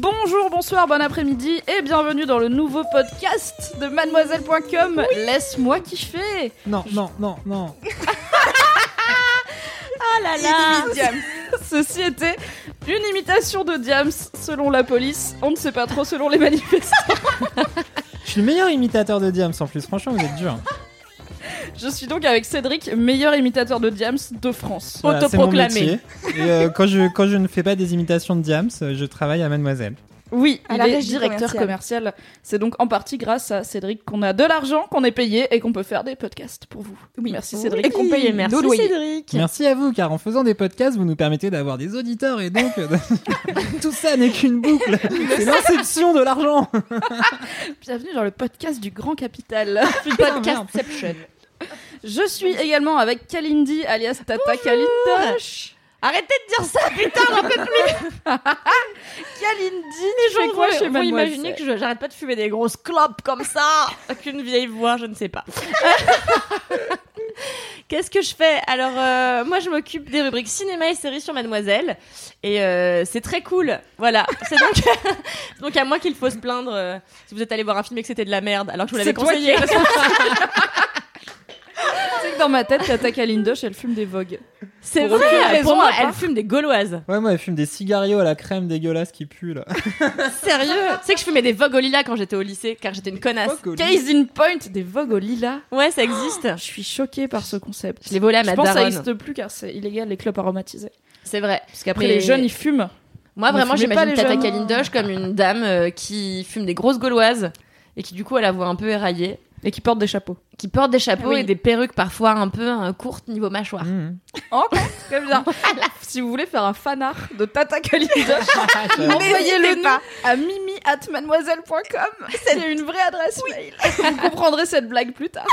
Bonjour, bonsoir, bon après-midi et bienvenue dans le nouveau podcast de mademoiselle.com. Laisse-moi kiffer. Non, non, non, non. Ah là là Ceci était une imitation de Diams selon la police. On ne sait pas trop selon les manifestants. Je suis le meilleur imitateur de Diams en plus, franchement, vous êtes dur. Je suis donc avec Cédric, meilleur imitateur de Diams de France. Voilà, c'est mon Autoproclamé. métier. Et euh, quand, je, quand je ne fais pas des imitations de Diams, je travaille à Mademoiselle. Oui, À il la est directeur commerciale. commercial. C'est donc en partie grâce à Cédric qu'on a de l'argent, qu'on est payé et qu'on peut faire des podcasts pour vous. Oui. Merci Oui. Cédric. Et qu'on paye Merci. Cédric. Merci à vous, car en faisant des podcasts, vous nous permettez d'avoir des auditeurs et donc euh, tout ça n'est qu'une boucle. C'est l'inception de l'argent. Bienvenue dans le podcast du Grand Capital. Podcastception. Je suis également avec Kalindi, alias Tata Kalindosh. Arrêtez de dire ça, putain, j'en peux plus Kalindi, Les gens quoi chez Mademoiselle imaginer que j'arrête pas de fumer des grosses clopes comme ça Avec une vieille voix, je ne sais pas. Qu'est-ce que je fais? Alors, euh, moi, je m'occupe des rubriques cinéma et séries sur Mademoiselle. Et euh, c'est très cool. Voilà. C'est donc, donc à moi qu'il faut se plaindre euh, si vous êtes allé voir un film et que c'était de la merde, alors que je vous l'avais conseillé. Tu sais que dans ma tête, Tata Kalindosh, elle fume des vogues. C'est vrai, raison pour moi, à part. elle fume des gauloises. Ouais, moi, elle fume des cigarios à la crème dégueulasse qui pue là. Sérieux? Tu sais que je fumais des Vogue au lilas quand j'étais au lycée, car j'étais une connasse. Case in point, des vogues au lilas. Ouais, ça existe. Je suis choquée par ce concept. Je l'ai volé à Je ma pense que ça n'existe plus car c'est illégal les clopes aromatisées. C'est vrai. Parce qu'après Mais- les jeunes ils fument. Moi, vraiment, j'imagine Tata. Kalindosh comme une dame euh, qui fume des grosses gauloises et qui, du coup, a la voix un peu éraillée, Et qui portent des chapeaux. qui porte des chapeaux Oui. et des perruques parfois un peu euh, courtes niveau mâchoire. Mmh. Très bien. si vous voulez faire un fanart de Tata J'avoue. envoyez-le pas. à mimi at mademoiselle.com. C'est une vraie adresse mail. Vous comprendrez cette blague plus tard.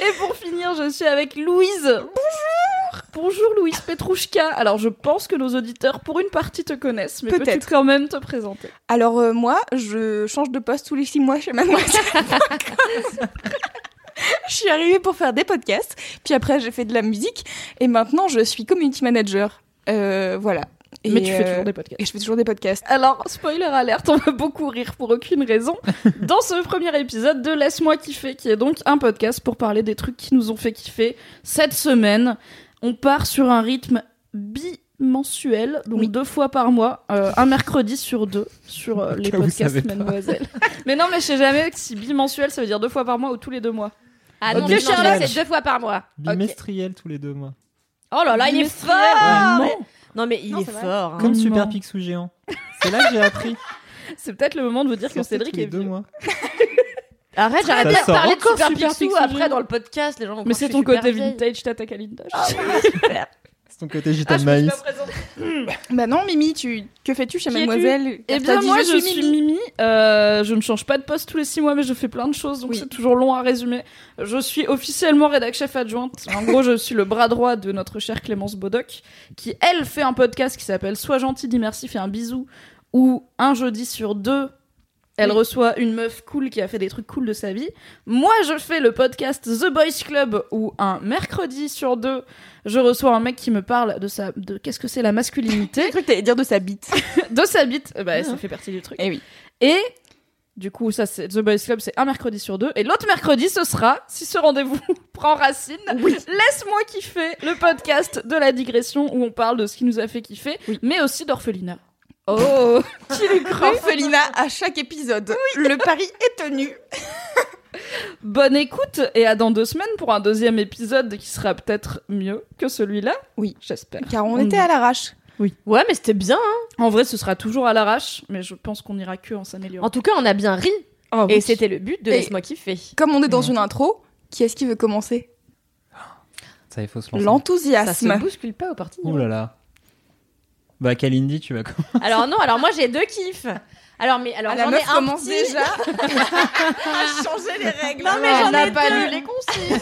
Et pour finir, je suis avec Louise. Bonjour. Bonjour Louise Petrouchka. Alors je pense que nos auditeurs pour une partie te connaissent, mais Peut-être. quand même te présenter? Alors euh, moi, je change de poste tous les six mois chez Mademoiselle. je suis arrivée pour faire des podcasts, puis après j'ai fait de la musique, et maintenant je suis community manager. Euh, voilà. Et, Mais tu fais euh, toujours des podcasts. Et je fais toujours des podcasts. Alors, spoiler alerte, on va beaucoup rire pour aucune raison dans ce premier épisode de Laisse-moi kiffer, qui est donc un podcast pour parler des trucs qui nous ont fait kiffer cette semaine. On part sur un rythme bimensuel, donc Oui. deux fois par mois, euh, un mercredi sur deux, sur euh, les podcasts. Mademoiselle. mais non, mais je sais jamais si bimensuel, ça veut dire deux fois par mois ou tous les deux mois. Ah non, Charlotte. là, c'est deux fois par mois. Bimestriel tous les deux mois. Oh là là, il est fort Ouais, Non, mais il Non, est fort. hein. Comme Non. Super Picsou géant. C'est là que j'ai appris. C'est peut-être le moment de vous dire que Cédric tous les est deux vieux. mois. Arrête, j'arrête de parler de Super Super Picsou Picsou après dans le podcast. Les gens vont Mais c'est ton côté vintage, Tata Kalindosh. Super. C'est ton côté Ah, gitan je de me suis maïs. présentée. Bah non, Mimi, tu que fais-tu chez Mademoiselle Eh bien, moi, je, suis Mimi. Euh, je ne change pas de poste tous les six mois, mais je fais plein de choses, donc Oui. c'est toujours long à résumer. Je suis officiellement rédac chef adjointe. En gros, je suis le bras droit de notre chère Clémence Bodoc, qui, elle, fait un podcast qui s'appelle Sois gentil, dis merci, fais un bisou, où un jeudi sur deux, elle Oui. reçoit une meuf cool qui a fait des trucs cool de sa vie. Moi, je fais le podcast The Boys Club, où un mercredi sur deux, je reçois un mec qui me parle de sa, de qu'est-ce que c'est la masculinité J'ai cru que t'allais dire de sa bite. de sa bite, bah, Ah. ça fait partie du truc. Eh oui. Et du coup, ça c'est The Boys Club, c'est un mercredi sur deux. Et l'autre mercredi, ce sera, si ce rendez-vous prend racine, laisse-moi kiffer le podcast de la digression où on parle de ce qui nous a fait kiffer, mais aussi d'orphelinat. Oh Qui l'eût cru Orphelinat à chaque épisode. Le pari est tenu. Bonne écoute et à dans deux semaines pour un deuxième épisode qui sera peut-être mieux que celui-là. Oui. j'espère. Car on On était dit. à l'arrache. Ouais, mais c'était bien. hein. En vrai, ce sera toujours à l'arrache, mais je pense qu'on ira que en s'améliorant. En tout cas, on a bien ri. Oh, Et oui. c'était le but de Laisse-moi kiffer. Comme on est dans Mhm. une intro, qui est-ce qui veut commencer? Ça, il faut se lancer. Ça se L'enthousiasme. bouscule pas au parti. Ouh là là. Bah, Kalindi, tu vas commencer. Alors non, alors moi j'ai deux kiffs. Alors mais alors Ah, j'en ai un commence petit. déjà à changer les règles. Non mais j'en ai pas deux. lu les consignes.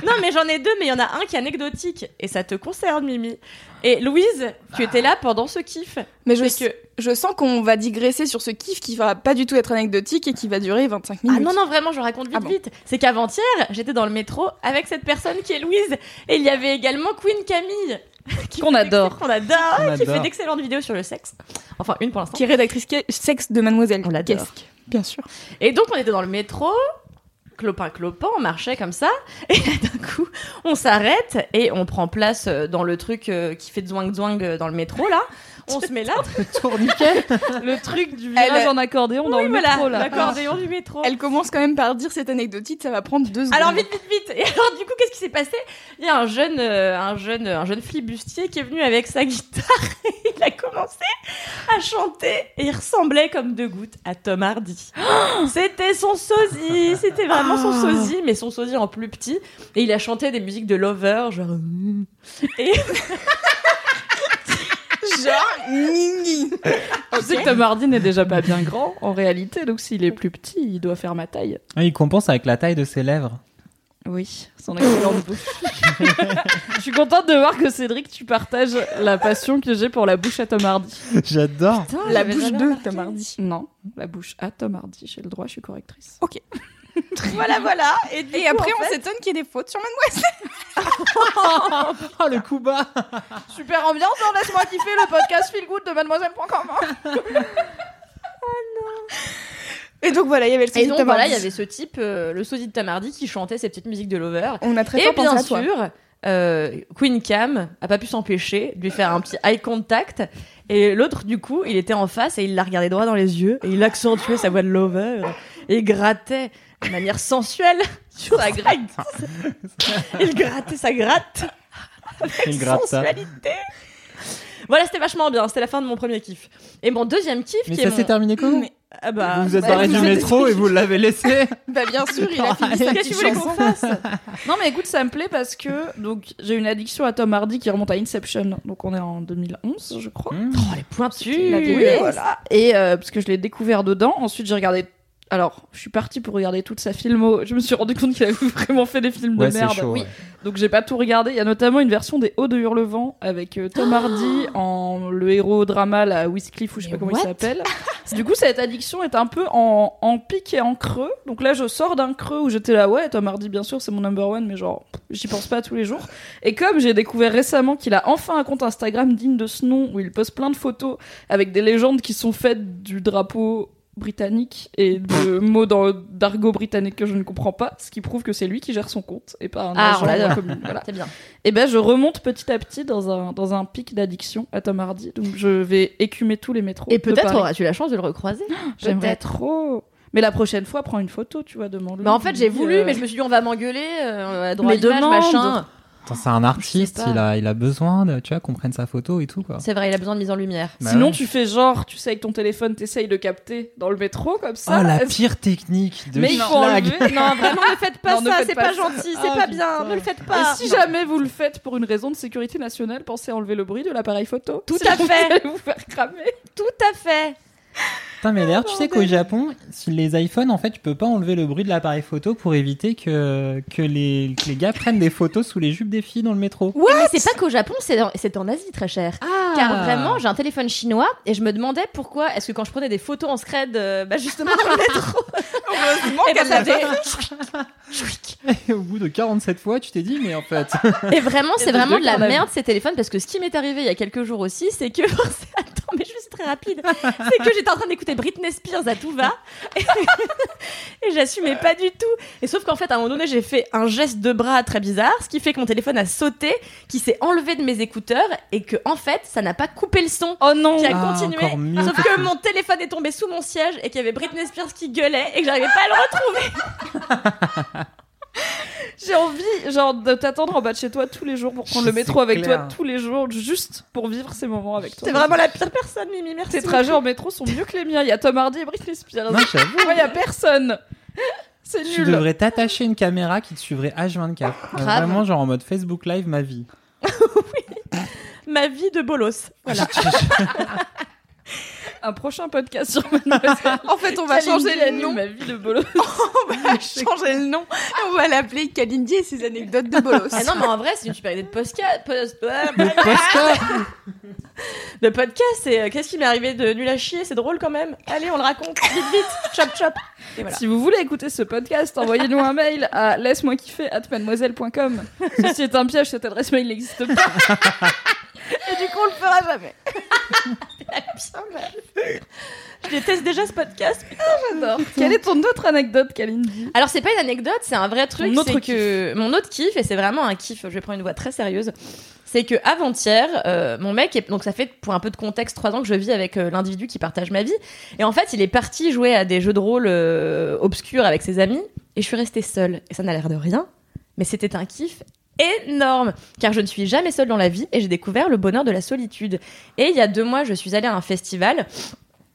Non mais j'en ai deux, mais il y en a un qui est anecdotique et ça te concerne Mimi. Et Louise, tu étais là pendant ce kiff. Mais je, que je sens qu'on va digresser sur ce kiff qui va pas du tout être anecdotique et qui va durer 25 minutes. Ah non non vraiment, je raconte vite Ah bon. vite. C'est qu'avant-hier, j'étais dans le métro avec cette personne qui est Louise et il y avait également Queen Camille. qui Qu'on fait adore. Qu'on adore, qui fait d'excellentes vidéos sur le sexe. Enfin une pour l'instant. Qui est rédactrice sexe de Mademoiselle. On l'adore. Bien sûr. Et donc on était dans le métro, clopin clopin, on marchait comme ça, et là, d'un coup on s'arrête et on prend place euh, dans le truc euh, qui fait zwang zwang euh, dans le métro là. On se met là, Tourniquet Le truc du virage Elle- en accordéon dans oui, le voilà, métro l'accordéon du métro. Elle commence quand même par dire cette anecdotique, ça va prendre deux secondes. Alors vite vite vite. Et alors du coup qu'est-ce qui s'est passé? Il y a un jeune euh, un jeune un jeune flibustier qui est venu avec sa guitare et il a commencé à chanter et il ressemblait comme deux gouttes à Tom Hardy. C'était son sosie, c'était vraiment son sosie mais son sosie en plus petit et il a chanté des musiques de Lover genre mm. et Genre, nini. Tu sais que Tom Hardy n'est déjà pas bien grand en réalité, donc s'il est plus petit, il doit faire ma taille. Ah, Il compense avec la taille de ses lèvres. Oui, son excellente bouche. Je suis contente de voir que Cédric, tu partages la passion que j'ai pour la bouche à Tom Hardy. J'adore. Putain, La bouche de. Tom Hardy. Non, la bouche à Tom Hardy. J'ai le droit, je suis correctrice. Voilà voilà et, du Et coup, après, on fait- s'étonne qu'il y ait des fautes sur Mademoiselle. Oh, le coup bas Super ambiance, hein, laisse-moi kiffer le podcast Feel Good de mademoiselle.com. Et donc voilà, il y avait le Et sosie donc voilà, il y avait ce type, euh, le sosie de Tom Hardy, qui chantait ses petites musiques de Lover. On a très Et fort pensé bien à toi. sûr, euh, Queen Cam a pas pu s'empêcher de lui faire un petit eye contact. Et l'autre, du coup, il était en face et il la regardait droit dans les yeux et il accentuait sa voix de Lover et il grattait de manière sensuelle sur sa gratte. il grattait sa gratte. Il gratte ça. sensualité. Voilà, c'était vachement bien. C'était la fin de mon premier kiff. Et mon deuxième kiff, Mais qui ça est s'est mon... terminé comment Mais- Ah bah, Vous vous êtes bah, barré vous du êtes- métro et vous l'avez laissé Bah bien sûr, il a fini Qu'est-ce que tu voulais qu'on fasse Non mais écoute, ça me plaît parce que donc j'ai une addiction à Tom Hardy qui remonte à Inception. Donc on est en 2011, je crois. Mmh. Oh, les Oui, vieillesse. voilà. Et euh, parce que je l'ai découvert dedans. Ensuite, j'ai regardé. Alors, je suis partie pour regarder toute sa filmo. Je me suis rendu compte qu'il avait vraiment fait des films Ouais, de c'est merde. chaud. Oui. ouais. Donc j'ai pas tout regardé. Il y a notamment une version des Hauts de Hurlevent avec euh, Tom Hardy en le héros drama la Whistcliffe ou je sais Mais pas comment il s'appelle. du coup cette addiction est un peu en, en pic et en creux. Donc là je sors d'un creux où j'étais là ouais Tom Hardy bien sûr c'est mon number one mais genre j'y pense pas tous les jours. Et comme j'ai découvert récemment qu'il a enfin un compte Instagram digne de ce nom où il poste plein de photos avec des légendes qui sont faites du drapeau britannique et de mots dans- d'argot britannique que je ne comprends pas, ce qui prouve que c'est lui qui gère son compte et pas un Ah, agent commun. Voilà. C'est bien. Et ben je remonte petit à petit dans un dans un pic d'addiction à Tom Hardy. Donc je vais écumer tous les métros. Et de peut-être auras-tu la chance de le recroiser. J'aimerais peut-être. trop. Mais la prochaine fois, prends une photo, tu vois, demande-le. Bah en fait j'ai Dis, voulu, euh, mais je me suis dit on va m'engueuler, euh, droit à demande. machin. Attends, c'est un artiste, il a, il a besoin de, tu vois, qu'on prenne sa photo et tout, quoi. C'est vrai, il a besoin de mise en lumière. Bah Sinon, ouais. tu fais genre, tu sais, avec ton téléphone, t'essayes de capter dans le métro comme ça. Oh, la pire technique de Mais il faut enlever. Non, vraiment, ne faites pas Non, ça, c'est pas gentil, c'est Ah, pas putain. bien, ne le faites Et pas. si jamais vous le faites pour une raison de sécurité nationale, pensez à enlever le bruit de l'appareil photo. Tout Si à vous fait. allez vous faire cramer. Tout à fait. Putain, mais d'ailleurs, tu sais qu'au Japon, si les iPhones, en fait, tu peux pas enlever le bruit de l'appareil photo pour éviter que, que, les, que les gars prennent des photos sous les jupes des filles dans le métro. Ouais, mais c'est pas qu'au Japon, c'est en, c'est en Asie très cher. Ah Car vraiment, j'ai un téléphone chinois et je me demandais pourquoi est-ce que quand je prenais des photos en scred, euh, bah justement dans le métro, Heureusement et, ben, qu'elle l'avait. faisait- Et au bout de 47 fois, tu t'es dit, mais en fait. et vraiment, c'est vraiment de la merde ces téléphones parce que ce qui m'est arrivé il y a quelques jours aussi, c'est que attends, mais très rapide, c'est que j'étais en train d'écouter Britney Spears à tout va et, et j'assumais pas du tout. Et sauf qu'en fait, à un moment donné, j'ai fait un geste de bras très bizarre, ce qui fait que mon téléphone a sauté, qui s'est enlevé de mes écouteurs et que en fait, ça n'a pas coupé le son. Oh non qui a Ah, continué. mieux Sauf que que mon téléphone est tombé sous mon siège et qu'il y avait Britney Spears qui gueulait et que j'arrivais pas à le retrouver. J'ai envie, genre, de t'attendre en bas de chez toi tous les jours pour prendre le métro avec clair. toi tous les jours, juste pour vivre ces moments avec toi. C'est vraiment la pire personne, Mimi. Merci. Tes trajets en métro sont mieux que les miens. Il y a Tom Hardy et Britney Spears. Non, j'avoue. Moi, il y a personne. C'est Tu nul. devrais t'attacher une caméra qui te suivrait H24. Euh, Grave. Vraiment, genre en mode Facebook Live, ma vie. Ma vie de bolos. Voilà. Un prochain podcast sur Mademoiselle. En fait, on va changer le nom. Ma vie de bolos. On va changer le nom. Et on va l'appeler Kalindi et ses anecdotes de bolos. Ah non, mais en vrai, c'est une super idée de podcast. post- Le podcast, c'est euh, qu'est-ce qui m'est arrivé de nul à chier, c'est drôle quand même. Allez, on le raconte. Vite, vite. Chop, chop. Et voilà. Si vous voulez écouter ce podcast, envoyez-nous un mail à laisse-moi kiffer at mademoiselle.com. Ceci est un piège, cette adresse mail n'existe pas. Et du coup, on le fera jamais. Je déteste déjà ce podcast. J'adore. Quelle est ton autre anecdote, Kalindi? Alors c'est pas une anecdote, c'est un vrai truc. Ton autre c'est que mon autre kiff et c'est vraiment un kiff. Je vais prendre une voix très sérieuse. C'est que avant-hier, euh, mon mec, est, donc ça fait pour un peu de contexte trois ans que je vis avec euh, l'individu qui partage ma vie. Et en fait, il est parti jouer à des jeux de rôle euh, obscurs avec ses amis et je suis restée seule. Et ça n'a l'air de rien, mais c'était un kiff énorme car je ne suis jamais seule dans la vie et j'ai découvert le bonheur de la solitude. Et il y a deux mois, je suis allée à un festival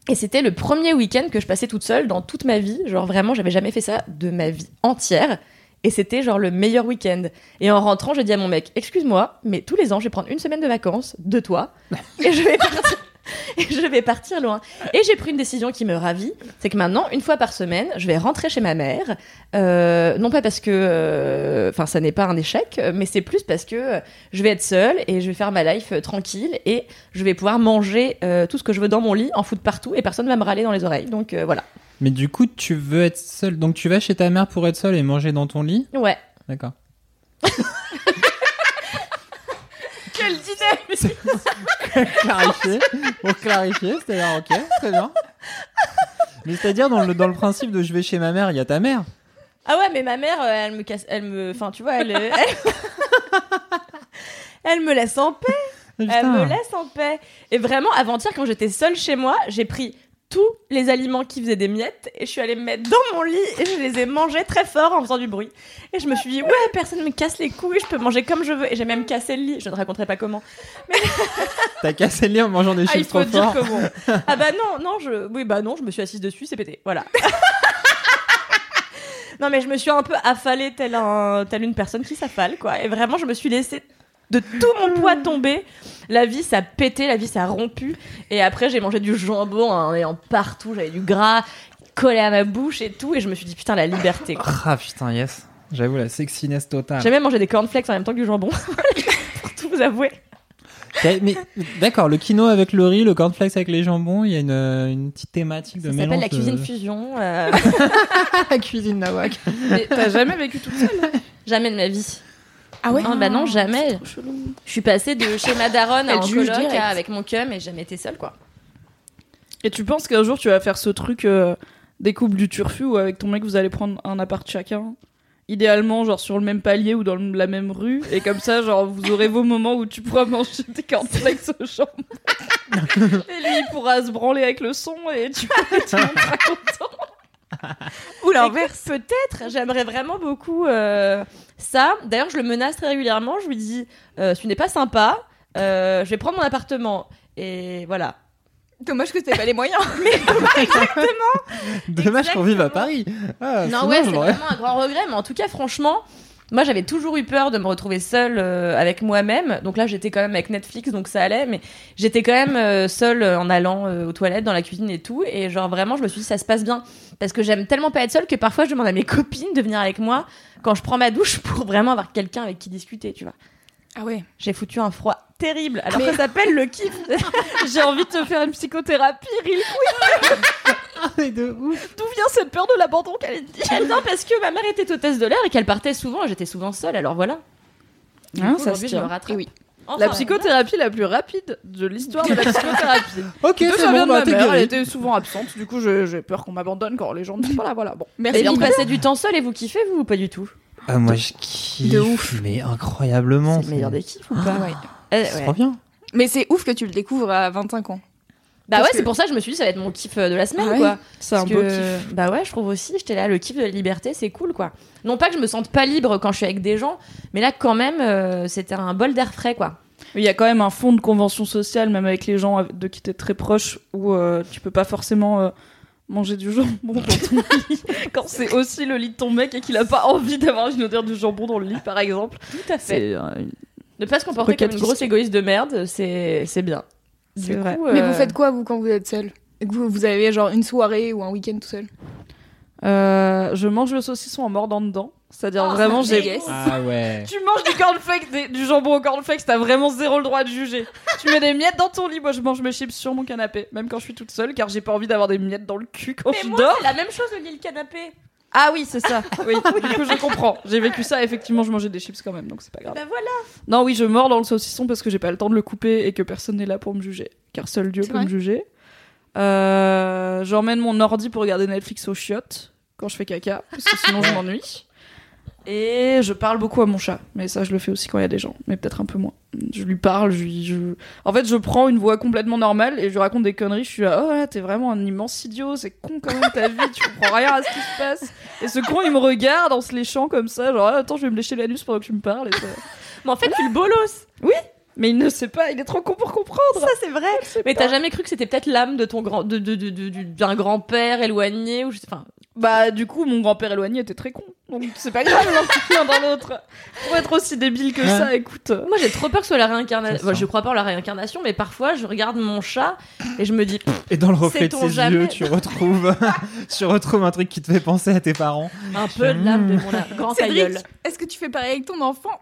et c'était le premier week-end que je passais toute seule dans toute ma vie. Genre vraiment, j'avais jamais fait ça de ma vie entière. Et c'était genre le meilleur week-end. Et en rentrant, j'ai dit à mon mec, excuse-moi, mais tous les ans, je vais prendre une semaine de vacances de toi et je vais partir. Et je vais partir loin. Et j'ai pris une décision qui me ravit, c'est que maintenant, une fois par semaine, je vais rentrer chez ma mère. Euh, non pas parce que, euh, enfin, ça n'est pas un échec, mais c'est plus parce que euh, je vais être seule et je vais faire ma life euh, tranquille et je vais pouvoir manger tout ce que je veux dans mon lit, en foutre partout et personne va me râler dans les oreilles. Donc voilà. Mais du coup, tu veux être seule. Donc tu vas chez ta mère pour être seule et manger dans ton lit? Ouais. D'accord. Quel dîner clarifier, pour clarifier, c'est-à-dire ok, très bien. Mais c'est-à-dire dans le, dans le principe de je vais chez ma mère, il y a ta mère. Ah ouais, mais ma mère, euh, elle me casse, elle me, enfin, tu vois, elle, elle, elle me laisse en paix. Elle putain. me laisse en paix. Et vraiment, avant-hier, quand j'étais seule chez moi, j'ai pris tous les aliments qui faisaient des miettes et je suis allée me mettre dans mon lit et je les ai mangés très fort en faisant du bruit. Et je me suis dit, ouais, personne me casse les couilles, je peux manger comme je veux. Et j'ai même cassé le lit, je ne raconterai pas comment. T'as cassé le lit en mangeant des Ah, chips faut trop dire forts. comment. Ah bah non, non, je, oui, bah non, je me suis assise dessus, c'est pété. Voilà. non, mais je me suis un peu affalée telle, un, telle une personne qui s'affale, quoi. Et vraiment, je me suis laissée de tout mon poids tomber. La vie, ça a pété, la vie, ça a rompu. Et après, j'ai mangé du jambon en ayant partout, j'avais du gras collé à ma bouche et tout. Et je me suis dit, putain, la liberté, quoi. Ah putain, yes. J'avoue la sexiness totale. J'ai même mangé des cornflakes en même temps que du jambon. Pour tout vous avouer. Mais d'accord, le quinoa avec le riz, le cornflakes avec les jambons, il y a une, euh, une petite thématique de Ça mélange. s'appelle la cuisine de... fusion. euh, la cuisine nawak. Mais t'as jamais vécu toute seule jamais de ma vie. Ah ouais Ah bah non, jamais. Trop chelou. Je suis passée de chez ma daronne à en coloc à avec mon cum et j'ai jamais été seule quoi. Et tu penses qu'un jour tu vas faire ce truc euh, des couples du turfu où avec ton mec vous allez prendre un appart chacun Idéalement, genre sur le même palier ou dans le- la même rue, et comme ça, genre vous aurez vos moments où tu pourras manger des cornflakes au jambon. et lui, il pourra se branler avec le son et tu pourras tout le monde sera content. Ou l'inverse. Peut-être, j'aimerais vraiment beaucoup euh, ça. D'ailleurs, je le menace très régulièrement. Je lui dis, euh, ce n'est pas sympa. euh, je vais prendre mon appartement et voilà. Dommage que t'aies pas les moyens. Dommage qu'on vive à Paris. Ah, non sinon, ouais, c'est vraiment un grand regret. Mais en tout cas, franchement. Moi, j'avais toujours eu peur de me retrouver seule euh, avec moi-même. Donc là, j'étais quand même avec Netflix, donc ça allait. Mais j'étais quand même euh, seule euh, en allant euh, aux toilettes, dans la cuisine et tout. Et genre vraiment, je me suis dit, ça se passe bien. Parce que j'aime tellement pas être seule que parfois, je demande à mes copines de venir avec moi quand je prends ma douche pour vraiment avoir quelqu'un avec qui discuter, tu vois. Ah ouais. J'ai foutu un froid terrible. Alors ça s'appelle le kiff. J'ai envie de te faire une psychothérapie, Ril. Ah, mais de ouf. D'où vient cette peur de l'abandon qu'elle dit non, parce que ma mère était hôtesse de l'air et qu'elle partait souvent. et J'étais souvent seule. Alors voilà. Hein, coup, ça se je me rattrape. Oui. Enfin, La psychothérapie la plus rapide de l'histoire de la psychothérapie. Ok, c'est ça vient bon, de bah mère, elle était souvent absente, du coup j'ai peur qu'on m'abandonne quand les gens ne sont pas là, voilà. Bon. Merci. Et vous passez du temps seul et vous kiffez, vous ou pas du tout? Ah, moi je kiffe. De ouf. Mais incroyablement. C'est le meilleur des kiffs ou pas? Bah ouais. Euh, trop bien. Mais c'est ouf que tu le découvres à 25 ans. Bah Parce ouais, que- c'est pour ça que je me suis dit ça va être mon kiff euh, de la semaine Ah ouais. quoi. C'est un beau kiff. Bah ouais, je trouve aussi, j'étais là, le kiff de la liberté, c'est cool quoi. Non pas que je me sente pas libre quand je suis avec des gens, mais là quand même, euh, c'était un bol d'air frais quoi. Il y a quand même un fond de convention sociale, même avec les gens de qui t'es très proche, où euh, tu peux pas forcément euh, Manger du jambon dans ton lit quand c'est aussi le lit de ton mec et qu'il a pas envie d'avoir une odeur de jambon dans le lit, par exemple. Tout à fait. Ne pas se comporter comme une grosse égoïste de merde, c'est bien. C'est Du vrai. coup, Mais euh, vous faites quoi, vous, quand vous êtes seul? Vous, vous avez genre une soirée ou un week-end tout seul? Euh, je mange le saucisson en mordant dedans. C'est-à-dire Oh, vraiment, j'ai. dégueulasse. Ah ouais. Tu manges du cornflakes, des- du jambon au cornflakes, t'as vraiment zéro le droit de juger. tu mets des miettes dans ton lit, moi je mange mes chips sur mon canapé, même quand je suis toute seule, car j'ai pas envie d'avoir des miettes dans le cul quand Mais je moi, dors. c'est la même chose le lit le canapé. Ah oui, c'est ça. Oui, du coup je comprends. J'ai vécu ça, effectivement, je mangeais des chips quand même, donc c'est pas grave. Bah voilà. Non, oui, je mords dans le saucisson parce que j'ai pas le temps de le couper et que personne n'est là pour me juger, car seul Dieu peut me juger. Euh, J'emmène mon ordi pour regarder Netflix au chiottes quand je fais caca, parce que sinon je m'ennuie. Et je parle beaucoup à mon chat, mais ça je le fais aussi quand il y a des gens, mais peut-être un peu moins. Je lui parle, je lui, je... En fait, je prends une voix complètement normale et je lui raconte des conneries. Je suis là, oh t'es vraiment un immense idiot, c'est con quand même ta vie, tu comprends rien à ce qui se passe. Et ce con, il me regarde en se léchant comme ça, genre, ah, attends, je vais me lécher l'anus pendant que tu me parles. Et ça... Mais en fait, tu le bolos. Mais il ne sait pas, il est trop con pour comprendre. Ça, c'est vrai. Mais t'as jamais cru que c'était peut-être l'âme de ton grand, de, de, de, de- du- d'un grand-père éloigné ou je sais, enfin, Bah, du coup, mon grand-père éloigné était très con. Donc, c'est pas grave, l'un dans l'autre. Pour être aussi débile que Ouais. ça, écoute. Moi, j'ai trop peur que ce soit la réincarnation. Sent. je crois pas en la réincarnation, mais parfois, je regarde mon chat et je me dis, Et dans le reflet de ses jamais yeux, tu retrouves, tu retrouves un truc qui te fait penser à tes parents. un peu de l'âme de mon grand Cédric, est-ce que tu fais pareil avec ton enfant?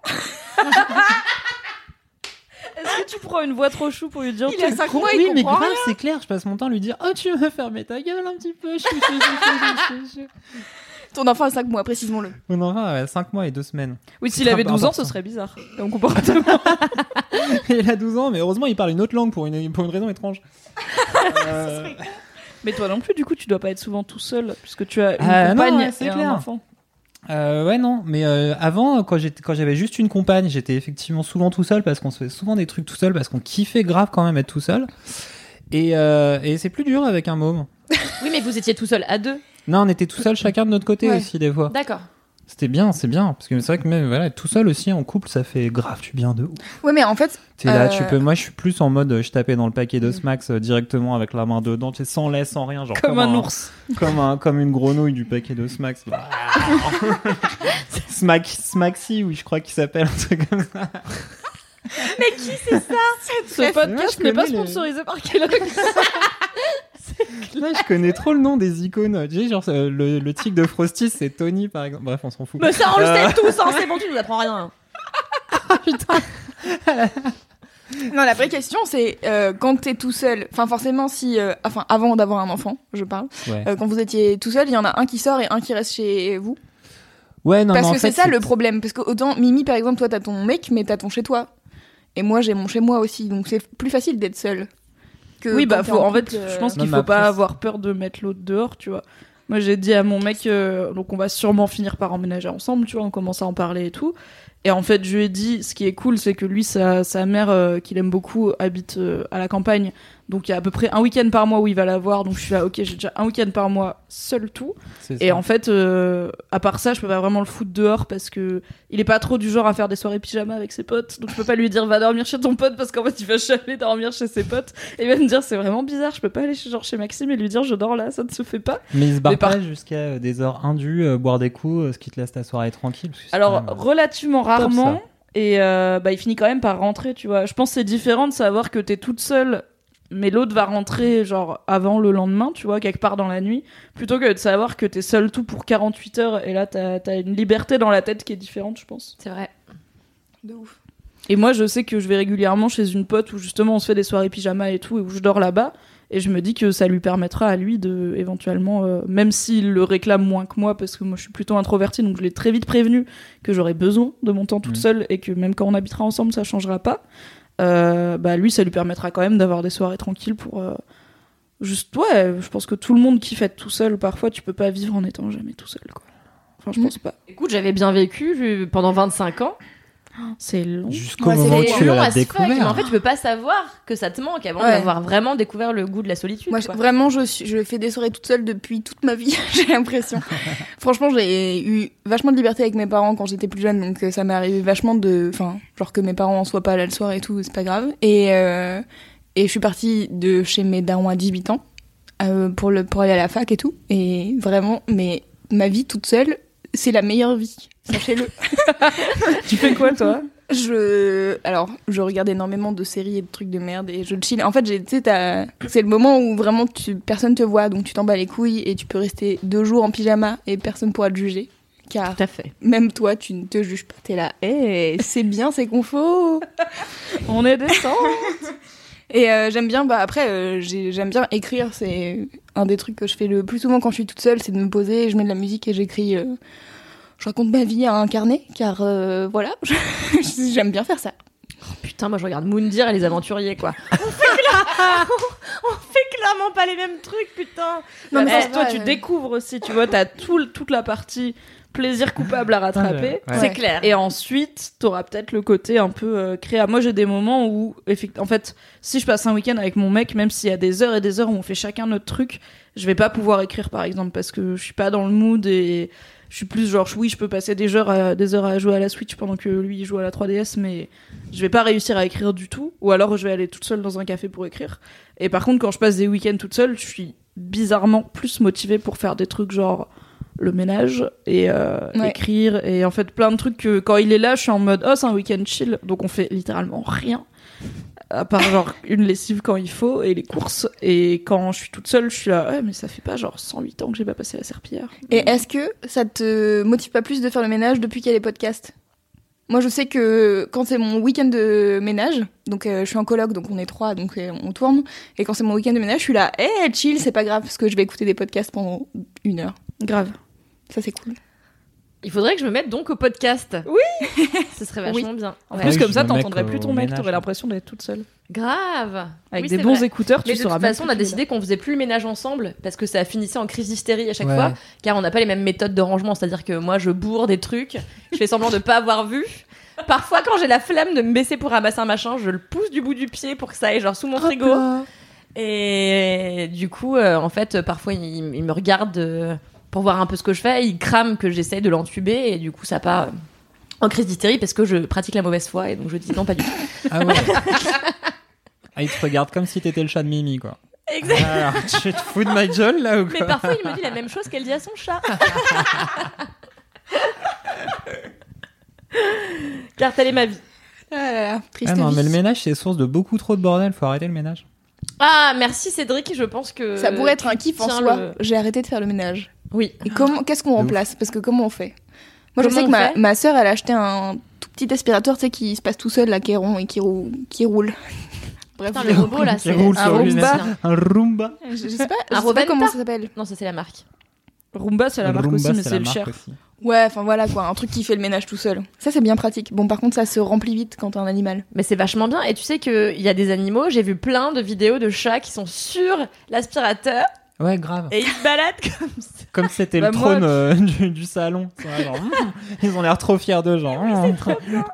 Est-ce que tu prends une voix trop chou pour lui dire Il a t'es 5 con mois, oui, mais comprend grave, rien. c'est clair. Je passe mon temps à lui dire Oh, tu veux fermer ta gueule un petit peu chou, chou, chou, chou, chou, chou. Ton enfant a 5 mois, précisons-le. Mon enfant avait 5 mois et 2 semaines. Oui, s'il avait 12 ans, ce serait bizarre. Comme comportement. il a 12 ans, mais heureusement, il parle une autre langue pour une, pour une raison étrange. Euh, Mais toi non plus, du coup, tu dois pas être souvent tout seul, puisque tu as une Ah, non, compagne ouais, c'est et un clair. enfant. Euh, ouais, non, mais euh, avant, quand j'étais, quand j'avais juste une compagne, j'étais effectivement souvent tout seul parce qu'on se fait souvent des trucs tout seul parce qu'on kiffait grave quand même être tout seul. Et, euh, et c'est plus dur avec un môme. Oui, mais vous étiez tout seul à deux. Non, on était tout seul chacun de notre côté Ouais. aussi des fois. D'accord. C'était bien, c'est bien parce que c'est vrai que même voilà, tout seul aussi en couple, ça fait grave du bien de ouf. Ouais, mais en fait, T'es là, Euh, tu peux. Moi, je suis plus en mode, je tapais dans le paquet de Smax euh, directement avec la main dedans, tu sais, sans lait, sans rien, genre Comme un ours. comme un, comme une grenouille du paquet de Smax. Smack, Smaxy, oui, je crois qu'il s'appelle un truc comme ça. Ce Moi, podcast je n'est pas connais les- sponsorisé par Kellogg. Là, je connais trop le nom des icônes. Tu sais, genre euh, le, le tic de Frosty, c'est Tony par exemple. Bref, on s'en fout. Mais ça, on le Euh. sait tous, hein, c'est bon, tu nous apprends rien. non, la vraie question, c'est euh, quand t'es tout seul, enfin, forcément, si. euh, enfin, avant d'avoir un enfant, je parle, Ouais, euh, quand vous étiez tout seul, il y en a un qui sort et un qui reste chez vous. ouais non, Parce que c'est ça le problème. Parce que autant, Mimi, par exemple, toi, t'as ton mec, mais t'as ton chez toi. Et moi, j'ai mon chez moi aussi. Donc, c'est plus facile d'être seul. Que Oui, bah, faut, en fait, je euh, pense Non, qu'il faut pas avoir peur de mettre l'autre dehors, tu vois. Moi, j'ai dit à mon mec, euh, donc on va sûrement finir par emménager ensemble, tu vois, on commence à en parler et tout. Et en fait, je lui ai dit, ce qui est cool, c'est que lui, sa, sa mère, euh, qu'il aime beaucoup, habite euh, à la campagne. Donc, il y a à peu près un week-end par mois où il va la voir. Donc, je suis là, ok, j'ai déjà un week-end par mois, seul tout. Et en fait, euh, à part ça, je peux pas vraiment le foutre dehors parce que il est pas trop du genre à faire des soirées pyjama avec ses potes. Donc je peux pas lui dire va dormir chez ton pote parce qu'en fait il va jamais dormir chez ses potes. Et il va me dire c'est vraiment bizarre, je peux pas aller chez, genre chez Maxime et lui dire je dors là, ça ne se fait pas. Mais il se barre par- pas jusqu'à euh, des heures indues, euh, boire des coups, euh, ce qui te laisse ta soirée tranquille. parce que c'est Alors même, relativement rarement. Et euh, bah, il finit quand même par rentrer, tu vois. Je pense que c'est différent de savoir que t'es toute seule, mais l'autre va rentrer genre avant le lendemain, tu vois, quelque part dans la nuit, plutôt que de savoir que t'es seule tout pour 48 heures. Et là, t'as as une liberté dans la tête qui est différente, je pense. C'est vrai. De ouf. Et moi, je sais que je vais régulièrement chez une pote où justement on se fait des soirées pyjama et tout, et où je dors là-bas. Et je me dis que ça lui permettra à lui de, éventuellement, euh, même s'il le réclame moins que moi, parce que moi je suis plutôt introvertie, donc je l'ai très vite prévenu que j'aurais besoin de mon temps toute Mhm. seule et que même quand on habitera ensemble, ça changera pas. Euh, bah lui, ça lui permettra quand même d'avoir des soirées tranquilles pour. euh, juste, ouais, je pense que tout le monde kiffe être tout seul. Parfois, tu peux pas vivre en étant jamais tout seul, quoi. Enfin, je Mhm. pense pas. Écoute, j'avais bien vécu pendant 25 ans. C'est long. Jusqu'au Ouais, moment où C'est tu long l'as mais en découvert. fait, tu peux pas savoir que ça te manque avant Ouais. d'avoir vraiment découvert le goût de la solitude. Moi, quoi. vraiment, je, suis, je fais des soirées toute seule depuis toute ma vie, j'ai l'impression. Franchement, j'ai eu vachement de liberté avec mes parents quand j'étais plus jeune, donc euh, ça m'est arrivé vachement de. Enfin, genre que mes parents en soient pas là le soir et tout, c'est pas grave. Et, euh, et je suis partie de chez mes darons à 18 ans, euh, pour, le, pour aller à la fac et tout. Et vraiment, mais ma vie toute seule, c'est la meilleure vie. Sachez-le. Tu fais quoi, toi? Je, alors, je regarde énormément de séries et de trucs de merde et je chill. En fait, j'ai- tu sais, t'as- c'est le moment où vraiment tu, personne te voit, donc tu t'en bats les couilles et tu peux rester deux jours en pyjama et personne pourra te juger. Car Tout à fait. même toi, tu ne te juges pas. T'es là, Eh, c'est bien, c'est confort. On est décent. Et euh, j'aime bien, bah après, euh, j'ai- j'aime bien écrire. C'est un des trucs que je fais le plus souvent quand je suis toute seule, c'est de me poser, je mets de la musique et j'écris. euh, je raconte ma vie à un carnet, car euh, voilà, j'aime bien faire ça. Putain, moi je regarde Moundir et les aventuriers, quoi. On fait, cla- on fait clairement pas les mêmes trucs, putain. Non, mais Eh, toi, ouais, tu ouais. découvres aussi, tu vois, t'as tout, toute la partie plaisir coupable à rattraper. Ouais. C'est clair. Et ensuite, t'auras peut-être le côté un peu euh, créa. Moi, j'ai des moments où, en fait, si je passe un week-end avec mon mec, même s'il y a des heures et des heures où on fait chacun notre truc, je vais pas pouvoir écrire, par exemple, parce que je suis pas dans le mood et je suis plus genre, oui, je peux passer des heures à, des heures à jouer à la Switch pendant que lui il joue à la 3DS, mais je vais pas réussir à écrire du tout. Ou alors, je vais aller toute seule dans un café pour écrire. Et par contre, quand je passe des week-ends toute seule, je suis bizarrement plus motivée pour faire des trucs genre le ménage et euh, Ouais. écrire et en fait plein de trucs que quand il est là je suis en mode oh c'est un week-end chill donc on fait littéralement rien à part genre une lessive quand il faut et les courses. Et quand je suis toute seule je suis là ouais mais ça fait pas genre 108 ans que j'ai pas passé la serpillière. Et est-ce que ça te motive pas plus de faire le ménage depuis qu'il y a les podcasts? Moi, je sais que quand c'est mon week-end de ménage, donc euh, je suis en coloc, donc on est trois, donc euh, on tourne, et quand c'est mon week-end de ménage, je suis là, eh, chill, c'est pas grave, parce que je vais écouter des podcasts pendant une heure. grave. Ça, c'est cool. Il faudrait que je me mette donc au podcast. Oui Ce serait vachement bien. en Ouais. plus comme ça t'entendrais plus ton mec t'aurais l'impression d'être toute seule Grave. avec Oui, des bons vrai. écouteurs tu Mais de toute façon, on a décidé qu'on faisait plus le ménage ensemble parce que ça finissait en crise d'hystérie à chaque Ouais. fois, car on n'a pas les mêmes méthodes de rangement. C'est-à-dire que moi, je bourre des trucs, je fais semblant de pas avoir vu. Parfois, quand j'ai la flemme de me baisser pour ramasser un machin, je le pousse du bout du pied pour que ça aille genre sous mon frigo. Et du coup, euh, en fait, parfois, il, il me regarde euh, pour voir un peu ce que je fais. Il crame que j'essaye de l'entuber et du coup, ça part euh, en crise d'hystérie parce que je pratique la mauvaise foi et donc je dis non, pas du tout. Ah ouais. ah, il te regarde comme si t'étais le chat de Mimi, quoi. Exact. Alors, tu te fous de ma gueule, là, ou Mais quoi parfois, il me dit la même chose qu'elle dit à son chat. Car telle est ma vie. Ah triste Ah non, vie. mais le ménage, c'est source de beaucoup trop de bordel. Faut arrêter le ménage. Ah, merci Cédric, je pense que. Ça pourrait être un kiff en soi. le- J'ai arrêté de faire le ménage. Oui. Et comment, qu'est-ce qu'on remplace? Parce que comment on fait? Moi, je sais que ma, ma sœur, elle a acheté un tout petit aspirateur, tu sais, qui se passe tout seul, là, qui est rond et qui, rou- qui roule. Bref, Putain, le robot là, c'est roule un. Roomba. Un Roomba. je, je sais pas, je Un sais pas comment ça s'appelle. Non, ça c'est la marque. Roomba c'est la marque Roomba, aussi mais c'est le cher aussi. Ouais, enfin voilà quoi, un truc qui fait le ménage tout seul. Ça, c'est bien pratique. Bon, par contre, ça se remplit vite quand t'as un animal. Mais c'est vachement bien. Et tu sais qu'il y a des animaux, j'ai vu plein de vidéos de chats qui sont sur l'aspirateur Ouais, grave. et ils se baladent comme ça. Comme c'était Bah, le moi, trône euh, du, du salon. C'est vrai, genre, ils ont l'air trop fiers d'eux, genre. mm,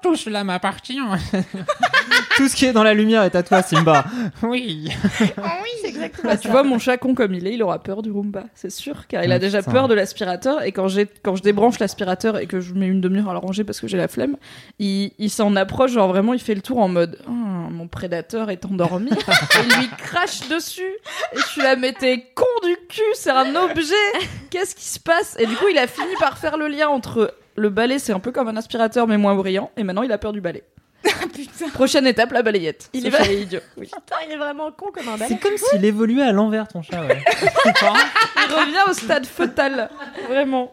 Tout cela m'appartient. Tout ce qui est dans la lumière est à toi, Simba. Oui. C'est exactement Bah, tu vois, mon chat con comme il est, il aura peur du Roomba, c'est sûr, car il a Ah, déjà putain. peur de l'aspirateur. Et quand, j'ai, quand je débranche l'aspirateur et que je mets une demi-heure à le ranger parce que j'ai la flemme, il, il s'en approche, genre vraiment, il fait le tour en mode Ah, Mon prédateur est endormi. et il lui crache dessus. Et je suis là, mais t'es con du cul, c'est un objet. Qu'est-ce qui se passe Et du coup, il a fini par faire le lien entre le balai, c'est un peu comme un aspirateur, mais moins brillant. Et maintenant, il a peur du balai. Putain. Prochaine étape, la balayette. Il est chat idiot. Oui. Putain, il est vraiment con comme un balai. C'est comme s'il évoluait à l'envers, ton chat, ouais. Il revient au stade fœtal, vraiment.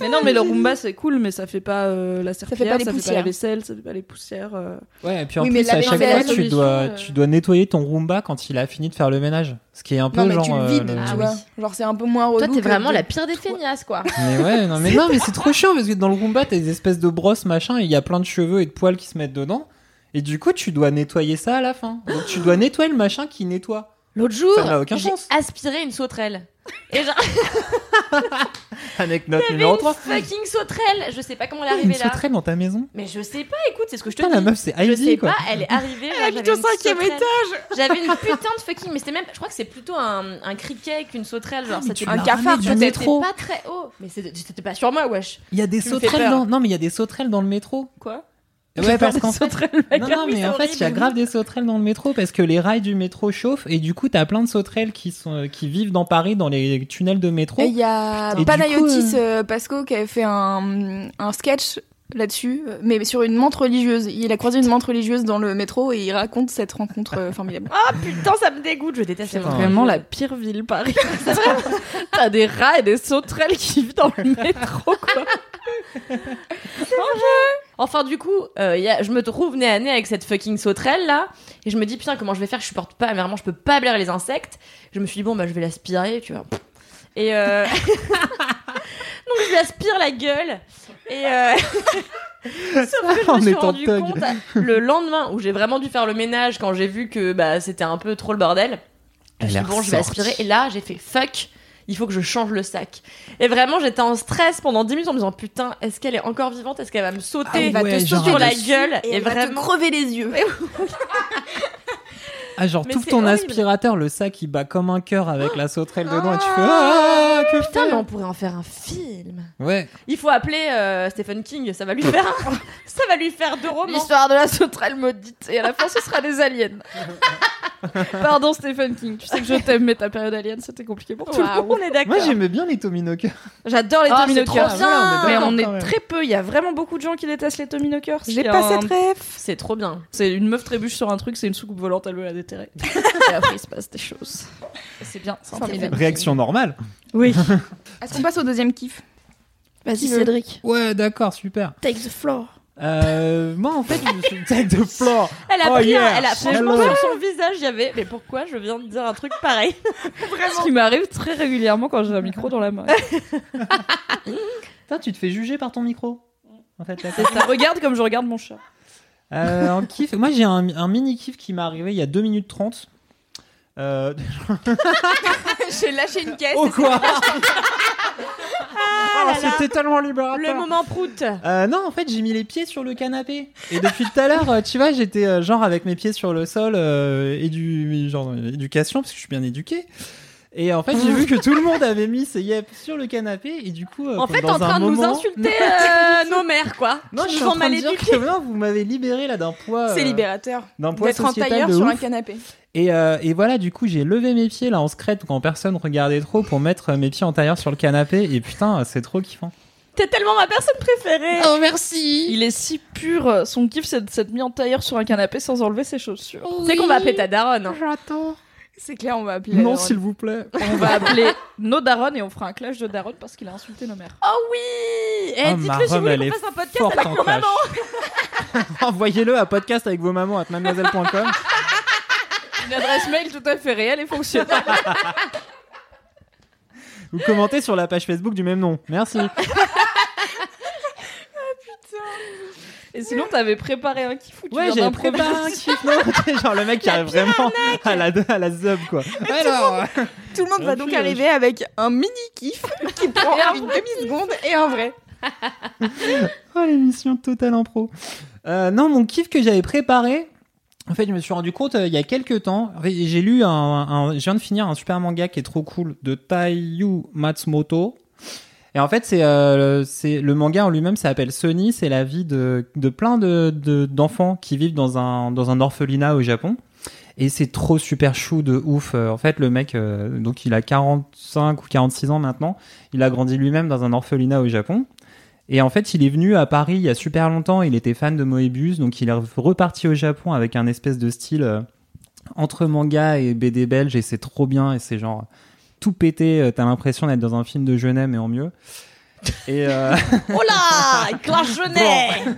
Mais non, mais le Roomba c'est cool, mais ça fait pas euh, la serpillière, fait pas les ça fait pas poussières. la vaisselle, ça fait pas les poussières. euh. Ouais, et puis en Oui, plus, à chaque fois, tu dois, solution, euh. tu dois nettoyer ton Roomba quand il a fini de faire le ménage. Ce qui est un peu Non, mais genre. tu le euh, vides, le- tu Ah vois. oui. Genre, c'est un peu moins relou. Toi, t'es vraiment la pire des feignasses, quoi. Mais ouais, non, mais non, mais c'est trop chiant parce que dans le Roomba, t'as des espèces de brosses machin et il y a plein de cheveux et de poils qui se mettent dedans. Et du coup, tu dois nettoyer ça à la fin. Donc tu dois nettoyer le machin qui nettoie. L'autre jour, j'ai aspiré une sauterelle. Et genre, Anecdote il y numéro avait 3. une fucking sauterelle. Je sais pas comment elle est Une arrivée là. sauterelle dans ta maison? Mais je sais pas, écoute, c'est ce que je te dis. la meuf, c'est je Heidi, sais quoi. pas, elle est arrivée. genre, habite j'avais au une cinquième sauterelle. J'avais une putain de fucking, mais c'était même, je crois que c'est plutôt un, un criquet qu'une sauterelle. Genre, mais c'était tu Un cafard, du peut-être. C'était métro. pas très haut. Mais c'était c'était pas sur moi, wesh. Il y a des Tu me fais sauterelles peur. dans... Non, mais il y a des sauterelles dans le métro. Quoi? Ouais, parce qu'en fait, non, mais c'est en fait, il y a grave des sauterelles dans le métro parce que les rails du métro chauffent et du coup, t'as plein de sauterelles qui sont euh, qui vivent dans Paris dans les tunnels de métro. Et il y a. Et Panayotis coup, euh, Pasco qui avait fait un, un sketch là-dessus, euh, mais sur une menthe religieuse. Il a croisé une menthe religieuse dans le métro et il raconte cette rencontre euh, formidable. Ah putain, ça me dégoûte, je déteste montres. Vraiment la pire ville, Paris. C'est T'as des rats et des sauterelles qui vivent dans le métro, quoi. Enfin, du coup, euh, y a- je me trouve nez à nez avec cette fucking sauterelle là, et je me dis putain, comment je vais faire? Je supporte pas, mais vraiment, je peux pas blairer les insectes. Je me suis dit, bon, bah, je vais l'aspirer, tu vois. Et euh... donc, je lui aspire la gueule, et euh... Sauf que je En me suis rendu thug. compte le lendemain où j'ai vraiment dû faire le ménage quand j'ai vu que bah, c'était un peu trop le bordel. Je me suis dit, bon, je vais aspirer. Et là, j'ai fait fuck, il faut que je change le sac. Et vraiment, j'étais en stress pendant 10 minutes en me disant, putain, est-ce qu'elle est encore vivante? Est-ce qu'elle va me sauter? Elle va ouais, te sauter sur la gueule et, Et elle va te vraiment. crever les yeux. Ah, genre, tout ton horrible. aspirateur, le sac, il bat comme un cœur avec la sauterelle dedans et tu fais Ah, que Putain, mais on pourrait en faire un film. Ouais. Il faut appeler euh, Stephen King, ça va lui faire, ça va lui faire deux romans. L'histoire de la sauterelle maudite. Et à la fin, ce sera des aliens. Pardon, Stephen King. Tu sais que je t'aime, mais ta période alien, c'était compliqué pour tout le Waouh, monde. on est d'accord. Moi, j'aimais bien les Tominokers. J'adore les Ah, Tommy c'est trop Knockers. Voilà, Mais on est très peu. Il y a vraiment beaucoup de gens qui détestent les Tommy Knockers. J'ai pas un- cette rêve. C'est trop bien. C'est une meuf trébuche sur un truc, c'est une soucoupe volante, elle veut la déterrer. Et après, il se passe des choses. C'est bien, c'est Formidable. Réaction normale. Oui. Est-ce qu'on passe au deuxième kiff Vas-y, Cédric. Ouais, d'accord, super. Take the floor. Euh, moi, en fait, je me suis tag de flore. Elle a Oh, pris, un- yeah. elle a franchement Hello. sur son visage, il y avait. Mais pourquoi je viens de dire un truc pareil Ce qui m'arrive très régulièrement quand j'ai un micro dans la main. Putain, tu te fais juger par ton micro. En fait, là, ça. Regarde comme je regarde mon chat. Euh, en kiff, moi j'ai un, un mini kiff qui m'est arrivé il y a 2 minutes 30. Euh, J'ai lâché une caisse. oh quoi Ah là. C'était tellement libérateur. Le moment prout. Euh, non, en fait, j'ai mis les pieds sur le canapé. Et depuis tout à l'heure, euh, tu vois, j'étais euh, genre avec mes pieds sur le sol euh, et du genre euh, éducation parce que je suis bien éduqué. Et en fait, j'ai vu que tout le monde avait mis ses yep sur le canapé et du coup, euh, En fait, t'es dans en train un de nous insulter euh, nos mères, quoi. Non, je suis en train mal de dire que non, vous m'avez libéré là d'un poids. C'est euh, libérateur D'un poids d'être en sociétal tailleur sur ouf. un canapé. Et, euh, et voilà, du coup, j'ai levé mes pieds là en secrète quand personne regardait trop pour mettre mes pieds en tailleur sur le canapé. Et putain, c'est trop kiffant. T'es tellement ma personne préférée. Oh, merci Il est si pur. Son kiff, c'est de s'être mis en tailleur sur un canapé sans enlever ses chaussures. Tu sais qu'on va appeler ta daronne. hein. J'attends. C'est clair, on va appeler. Non, s'il vous plaît. On va appeler nos darons et on fera un clash de darons parce qu'il a insulté nos mères. Oh oui Eh, Oh, dites-le si vous voulez elle qu'on est fasse un podcast Forte avec en vos clash. mamans. Envoyez-le à podcast avec vos mamans à mademoiselle.com. Une adresse mail tout à fait réelle et fonctionnelle. Ou commentez sur la page Facebook du même nom. Merci. Et sinon, t'avais préparé un kiff ou tu Ouais, d'improviser préparé un kiff. Non, genre le mec qui arrive vraiment à la, à la zub, quoi. Alors, Tout le monde va donc arriver avec un mini kiff qui prend une demi-seconde et un vrai. oh, l'émission totale impro. Euh, non, mon kiff que j'avais préparé. En fait, je me suis rendu compte euh, il y a quelques temps. en fait, J'ai lu un, un- Je viens de finir un super manga qui est trop cool de Taiyu Matsumoto. Et en fait, euh, c'est le manga en lui-même s'appelle Sony. C'est la vie de, de plein de de- d'enfants qui vivent dans un dans un orphelinat au Japon. Et c'est trop super chou de ouf. Euh, En fait, le mec, euh, donc il a 45 ou 46 ans maintenant. Il a grandi lui-même dans un orphelinat au Japon. Et en fait, il est venu à Paris il y a super longtemps. Il était fan de Moebius, donc il est reparti au Japon avec un espèce de style entre manga et BD belge. Et c'est trop bien. Et c'est genre tout pété. Euh, T'as l'impression d'être dans un film de Genet, mais en mieux. Et euh, Oh là Clash Genet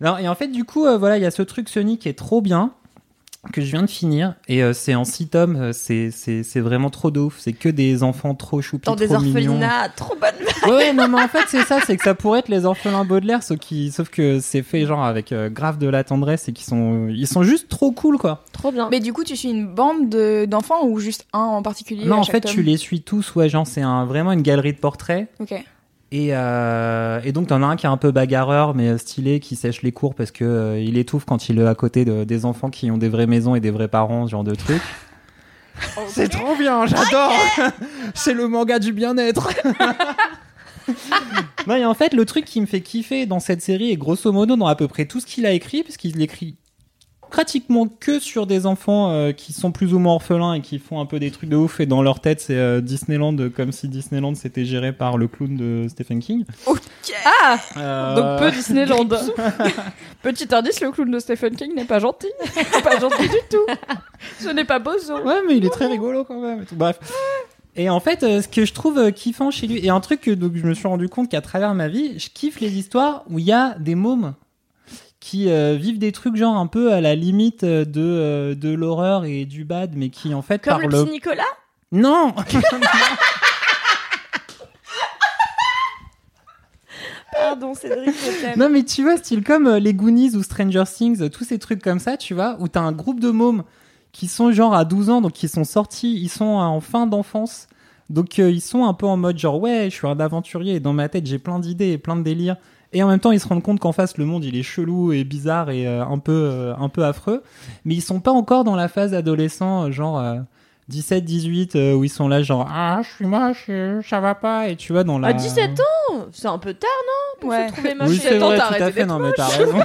non, et en fait, du coup, euh, voilà, il y a ce truc Sony qui est trop bien que je viens de finir et euh, c'est en six tomes. euh, c'est c'est c'est vraiment trop de ouf. C'est que des enfants trop choupis, Dans des trop mignons. orphelinats, trop bonne Ouais, ouais, non, mais en fait, c'est ça, c'est que ça pourrait être les orphelins Baudelaire, sauf, qui, sauf que c'est fait genre avec euh, grave de la tendresse et qui sont, ils sont juste trop cool, quoi. Trop bien. Mais du coup, tu suis une bande de- d'enfants ou juste un en particulier non, à en chaque fait, tome tu les suis tous, ouais, genre, c'est un, vraiment une galerie de portraits. Ok. Et, euh, et donc, t'en as un qui est un peu bagarreur, mais euh, stylé, qui sèche les cours parce que euh, il étouffe quand il est à côté de- des enfants qui ont des vraies maisons et des vrais parents, ce genre de truc. C'est trop bien, j'adore. c'est le manga du bien-être. non, et en fait, le truc qui me fait kiffer dans cette série, et grosso modo dans à peu près tout ce qu'il a écrit, parce qu'il écrit pratiquement que sur des enfants euh, qui sont plus ou moins orphelins et qui font un peu des trucs de ouf, et dans leur tête, c'est euh, Disneyland, comme si Disneyland c'était géré par le clown de Stephen King. Ah Euh, Donc peu Disneyland. Petit indice, le clown de Stephen King n'est pas gentil. pas gentil du tout. Ce n'est pas Bozo. Ouais, mais il est très rigolo quand même. et tout. Bref. Et en fait, euh, ce que je trouve euh, kiffant chez lui, et un truc que donc, je me suis rendu compte qu'à travers ma vie, je kiffe les histoires où il y a des mômes qui euh, vivent des trucs genre un peu à la limite euh, de, euh, de l'horreur et du bad, mais qui en fait Comme le parlent... petit Nicolas Non Pardon, Cédric, je. Non mais tu vois, style comme euh, les Goonies ou Stranger Things, euh, tous ces trucs comme ça, tu vois, où t'as un groupe de mômes qui sont genre à 12 ans, donc qui sont sortis, ils sont en fin d'enfance, donc euh, ils sont un peu en mode genre ouais, je suis un aventurier, et dans ma tête j'ai plein d'idées et plein de délires, et en même temps ils se rendent compte qu'en face le monde il est chelou et bizarre et euh, un peu euh, un peu affreux, mais ils sont pas encore dans la phase adolescent, euh, genre... euh, 17, 18, euh, où ils sont là, genre, ah, je suis moche, ça va pas, et tu vois, dans la. À 17 ans C'est un peu tard, non? Pour Ouais. se trouver moche Oui, et- c'est temps, vrai, t'as tout à arrêté fait, d'être non, mais t'as raison.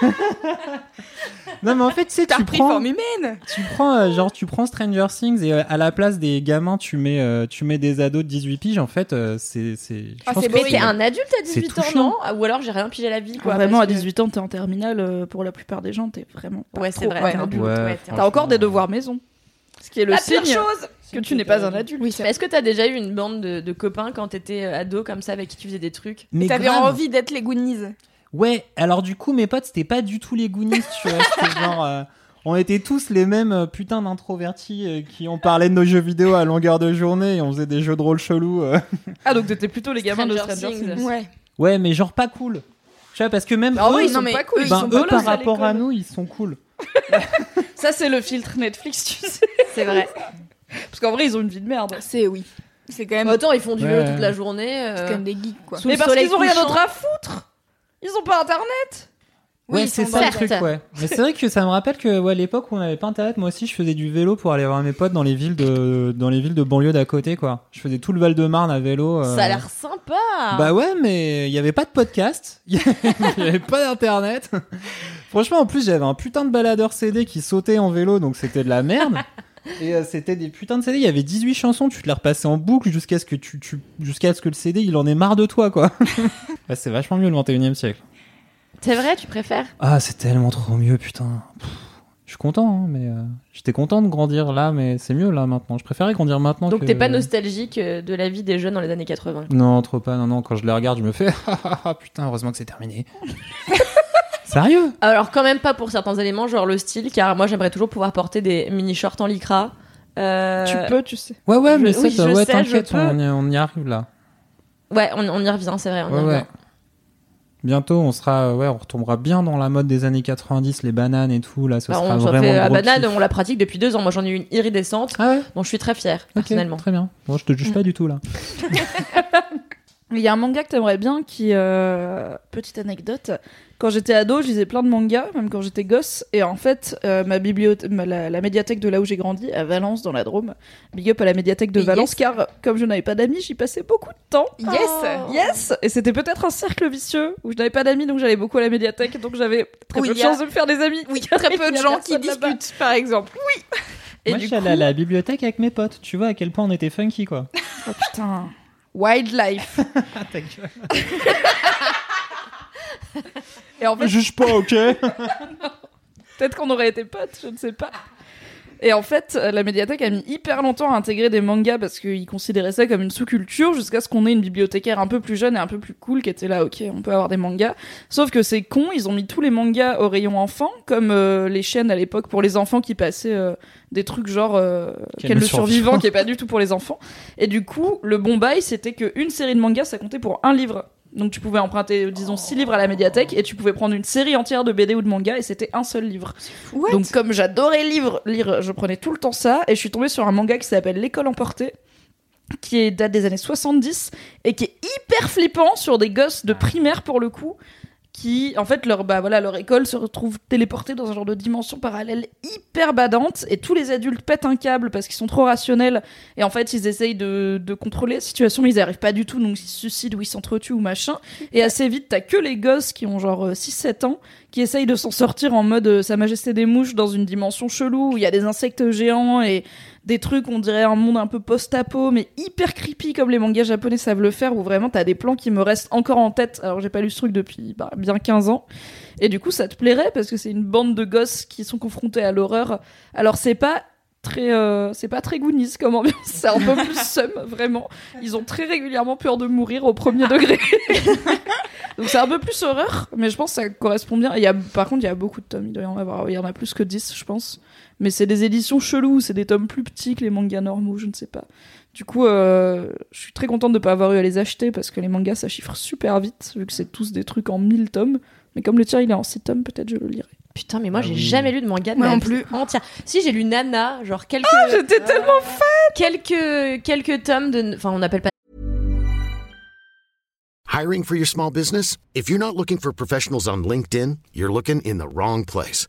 non, mais en fait, tu sais, T'as tu repris prends, forme humaine tu prends, euh, genre, tu prends Stranger Things et euh, à la place des gamins, tu mets, euh, tu mets des ados de 18 piges, en fait, euh, c'est, c'est, je Ah, pense c'est que Mais beau, t'es un adulte à C'est 18 ans, touchant. non Ah, Ou alors j'ai rien pigé à la vie, quoi. Vraiment, parce à que- 18 ans, t'es en terminale. euh, pour la plupart des gens, t'es vraiment pas Ouais, c'est trop vrai. t'es un adulte. Ouais, t'es un. T'as encore des devoirs maison. Ce qui est le La pire signe chose que tu n'es pas un adulte. Oui, c'est Mais Est-ce que t'as déjà eu une bande de, de copains quand t'étais euh, ado comme ça avec qui tu faisais des trucs Mais T'avais grave. envie d'être les Goonies. Ouais, alors du coup, mes potes, c'était pas du tout les Goonies, tu vois, c'était genre. euh, on était tous les mêmes euh, putains d'introvertis euh, qui ont parlé de nos jeux vidéo à longueur de journée et on faisait des jeux de rôle chelous. euh. Ah, donc t'étais plutôt les gamins de Stranger Things. Ouais. Ouais, mais genre pas cool. Tu vois, parce que même Ah eux, oui, ils non, sont mais pas cool. eux, ils ben, sont eux bolos par à rapport à nous, ils sont cool. Ça, c'est le filtre Netflix, tu sais. C'est vrai. Parce qu'en vrai, ils ont une vie de merde. C'est oui. C'est quand même, Autant ils font du vélo Ouais. toute la journée. euh, c'est quand même des geeks, quoi. Sous Mais parce qu'ils ont rien d'autre à foutre. Ils ont pas internet. Oui, ouais, c'est ça le truc, ouais. Mais c'est vrai que ça me rappelle que ouais, à l'époque où on n'avait pas internet, moi aussi je faisais du vélo pour aller voir mes potes dans les villes de dans les villes de banlieue d'à côté quoi. Je faisais tout le Val-de-Marne à vélo. euh. Ça a l'air sympa. Bah ouais, mais il y avait pas de podcast, il y avait pas d'internet. Franchement, en plus, j'avais un putain de baladeur CD qui sautait en vélo, donc c'était de la merde. Et euh, c'était des putains de CD, il y avait 18 chansons, tu te les repassais en boucle jusqu'à ce que tu, tu jusqu'à ce que le CD, il en ait marre de toi quoi. Bah, c'est vachement mieux le 21e siècle. C'est vrai, tu préfères? Ah, c'est tellement trop mieux, putain. Pff, Je suis content, hein, mais euh, j'étais content de grandir là, mais c'est mieux là maintenant. Je préférais grandir maintenant. Donc que- t'es pas nostalgique euh, de la vie des jeunes dans les années 80 Non, trop pas. Non, non. Quand je les regarde, je me fais ah, ah, ah, putain, heureusement que c'est terminé. Sérieux Alors quand même pas pour certains éléments, genre le style, car moi j'aimerais toujours pouvoir porter des mini shorts en lycra. Euh, Tu peux, tu sais. Ouais, ouais, Je- mais ça, oui, ça- je ouais, sais, t'inquiète, je peux. on, y- on y arrive là. Ouais, on, on y revient, c'est vrai. On y Ouais, revient. ouais. Bientôt, on sera, ouais, on retombera bien dans la mode des années 90, les bananes et tout. Là, ce Bah, sera on vraiment fait la gros banane, kiff. on la pratique depuis deux ans. Moi j'en ai eu une iridescente, Ah ouais. dont je suis très fière Ok, personnellement. très bien. Bon, je te juge pas du tout là. Il y a un manga que t'aimerais bien qui. euh, Petite anecdote. Quand j'étais ado, je lisais plein de mangas, même quand j'étais gosse. Et en fait, euh, ma bibliothèque, la, la médiathèque de là où j'ai grandi, à Valence, dans la Drôme, big up à la médiathèque de. Valence, car comme je n'avais pas d'amis, j'y passais beaucoup de temps. Yes Oh. Yes Et c'était peut-être un cercle vicieux où je n'avais pas d'amis, donc j'allais beaucoup à la médiathèque, donc j'avais très peu de a- chance de me faire des amis. Oui, très peu de a gens qui discutent, par exemple. Et Moi, je suis allé à la bibliothèque avec mes potes. Tu vois à quel point on était funky quoi. oh putain, wildlife. Ah, ta gueule. Et en fait, Juge pas, ok? Peut-être qu'on aurait été potes, je ne sais pas. Et en fait, euh, la médiathèque a mis hyper longtemps à intégrer des mangas parce qu'ils considéraient ça comme une sous-culture jusqu'à ce qu'on ait une bibliothécaire un peu plus jeune et un peu plus cool qui était là, ok, on peut avoir des mangas. Sauf que c'est con, ils ont mis tous les mangas au rayon enfant, comme euh, les chaînes à l'époque pour les enfants qui passaient euh, des trucs genre euh, le survivant, survivant. qui est pas du tout pour les enfants. Et du coup, le bon bail, c'était qu'une série de mangas, ça comptait pour un livre. Donc tu pouvais emprunter, disons, six livres à la médiathèque et tu pouvais prendre une série entière de BD ou de manga et c'était un seul livre. What? Donc comme j'adorais lire, lire, je prenais tout le temps ça et je suis tombée sur un manga qui s'appelle L'école emportée qui est date des années 70 et qui est hyper flippant sur des gosses de primaire pour le coup qui, en fait, leur, bah, voilà, leur école se retrouve téléportée dans un genre de dimension parallèle hyper badante, et tous les adultes pètent un câble parce qu'ils sont trop rationnels, et en fait, ils essayent de, de contrôler la situation, mais ils n'y arrivent pas du tout, donc ils se suicident ou ils s'entretuent ou machin, et assez vite, t'as que les gosses qui ont genre 6-7 ans, qui essayent de s'en sortir en mode euh, Sa Majesté des Mouches dans une dimension chelou, où il y a des insectes géants et des trucs, on dirait un monde un peu post-apo, mais hyper creepy comme les mangas japonais savent le faire, où vraiment t'as des plans qui me restent encore en tête. Alors j'ai pas lu ce truc depuis bah, bien 15 ans. Et du coup, ça te plairait parce que c'est une bande de gosses qui sont confrontés à l'horreur. Alors c'est pas très euh, c'est pas très Goonies comme ambiance c'est un peu plus sum vraiment ils ont très régulièrement peur de mourir au premier degré donc c'est un peu plus horreur mais je pense que ça correspond bien il y a par contre il y a beaucoup de tomes il doit y en avoir il y en a plus que 10 je pense mais c'est des éditions cheloues c'est des tomes plus petits que les mangas normaux je ne sais pas du coup euh, je suis très contente de pas avoir eu à les acheter parce que les mangas ça chiffre super vite vu que c'est tous des trucs en 1000 tomes mais comme le tien il est en 6 tomes peut-être je le lirai Putain, mais moi, Ah j'ai oui. jamais lu de manga de Moi ma non vie plus. entière. Si, j'ai lu Nana, genre quelques. j'étais tellement quelques, quelques tomes de. Enfin, on n'appelle pas. Hiring for your small business? If you're not looking for professionals on LinkedIn, you're looking in the wrong place.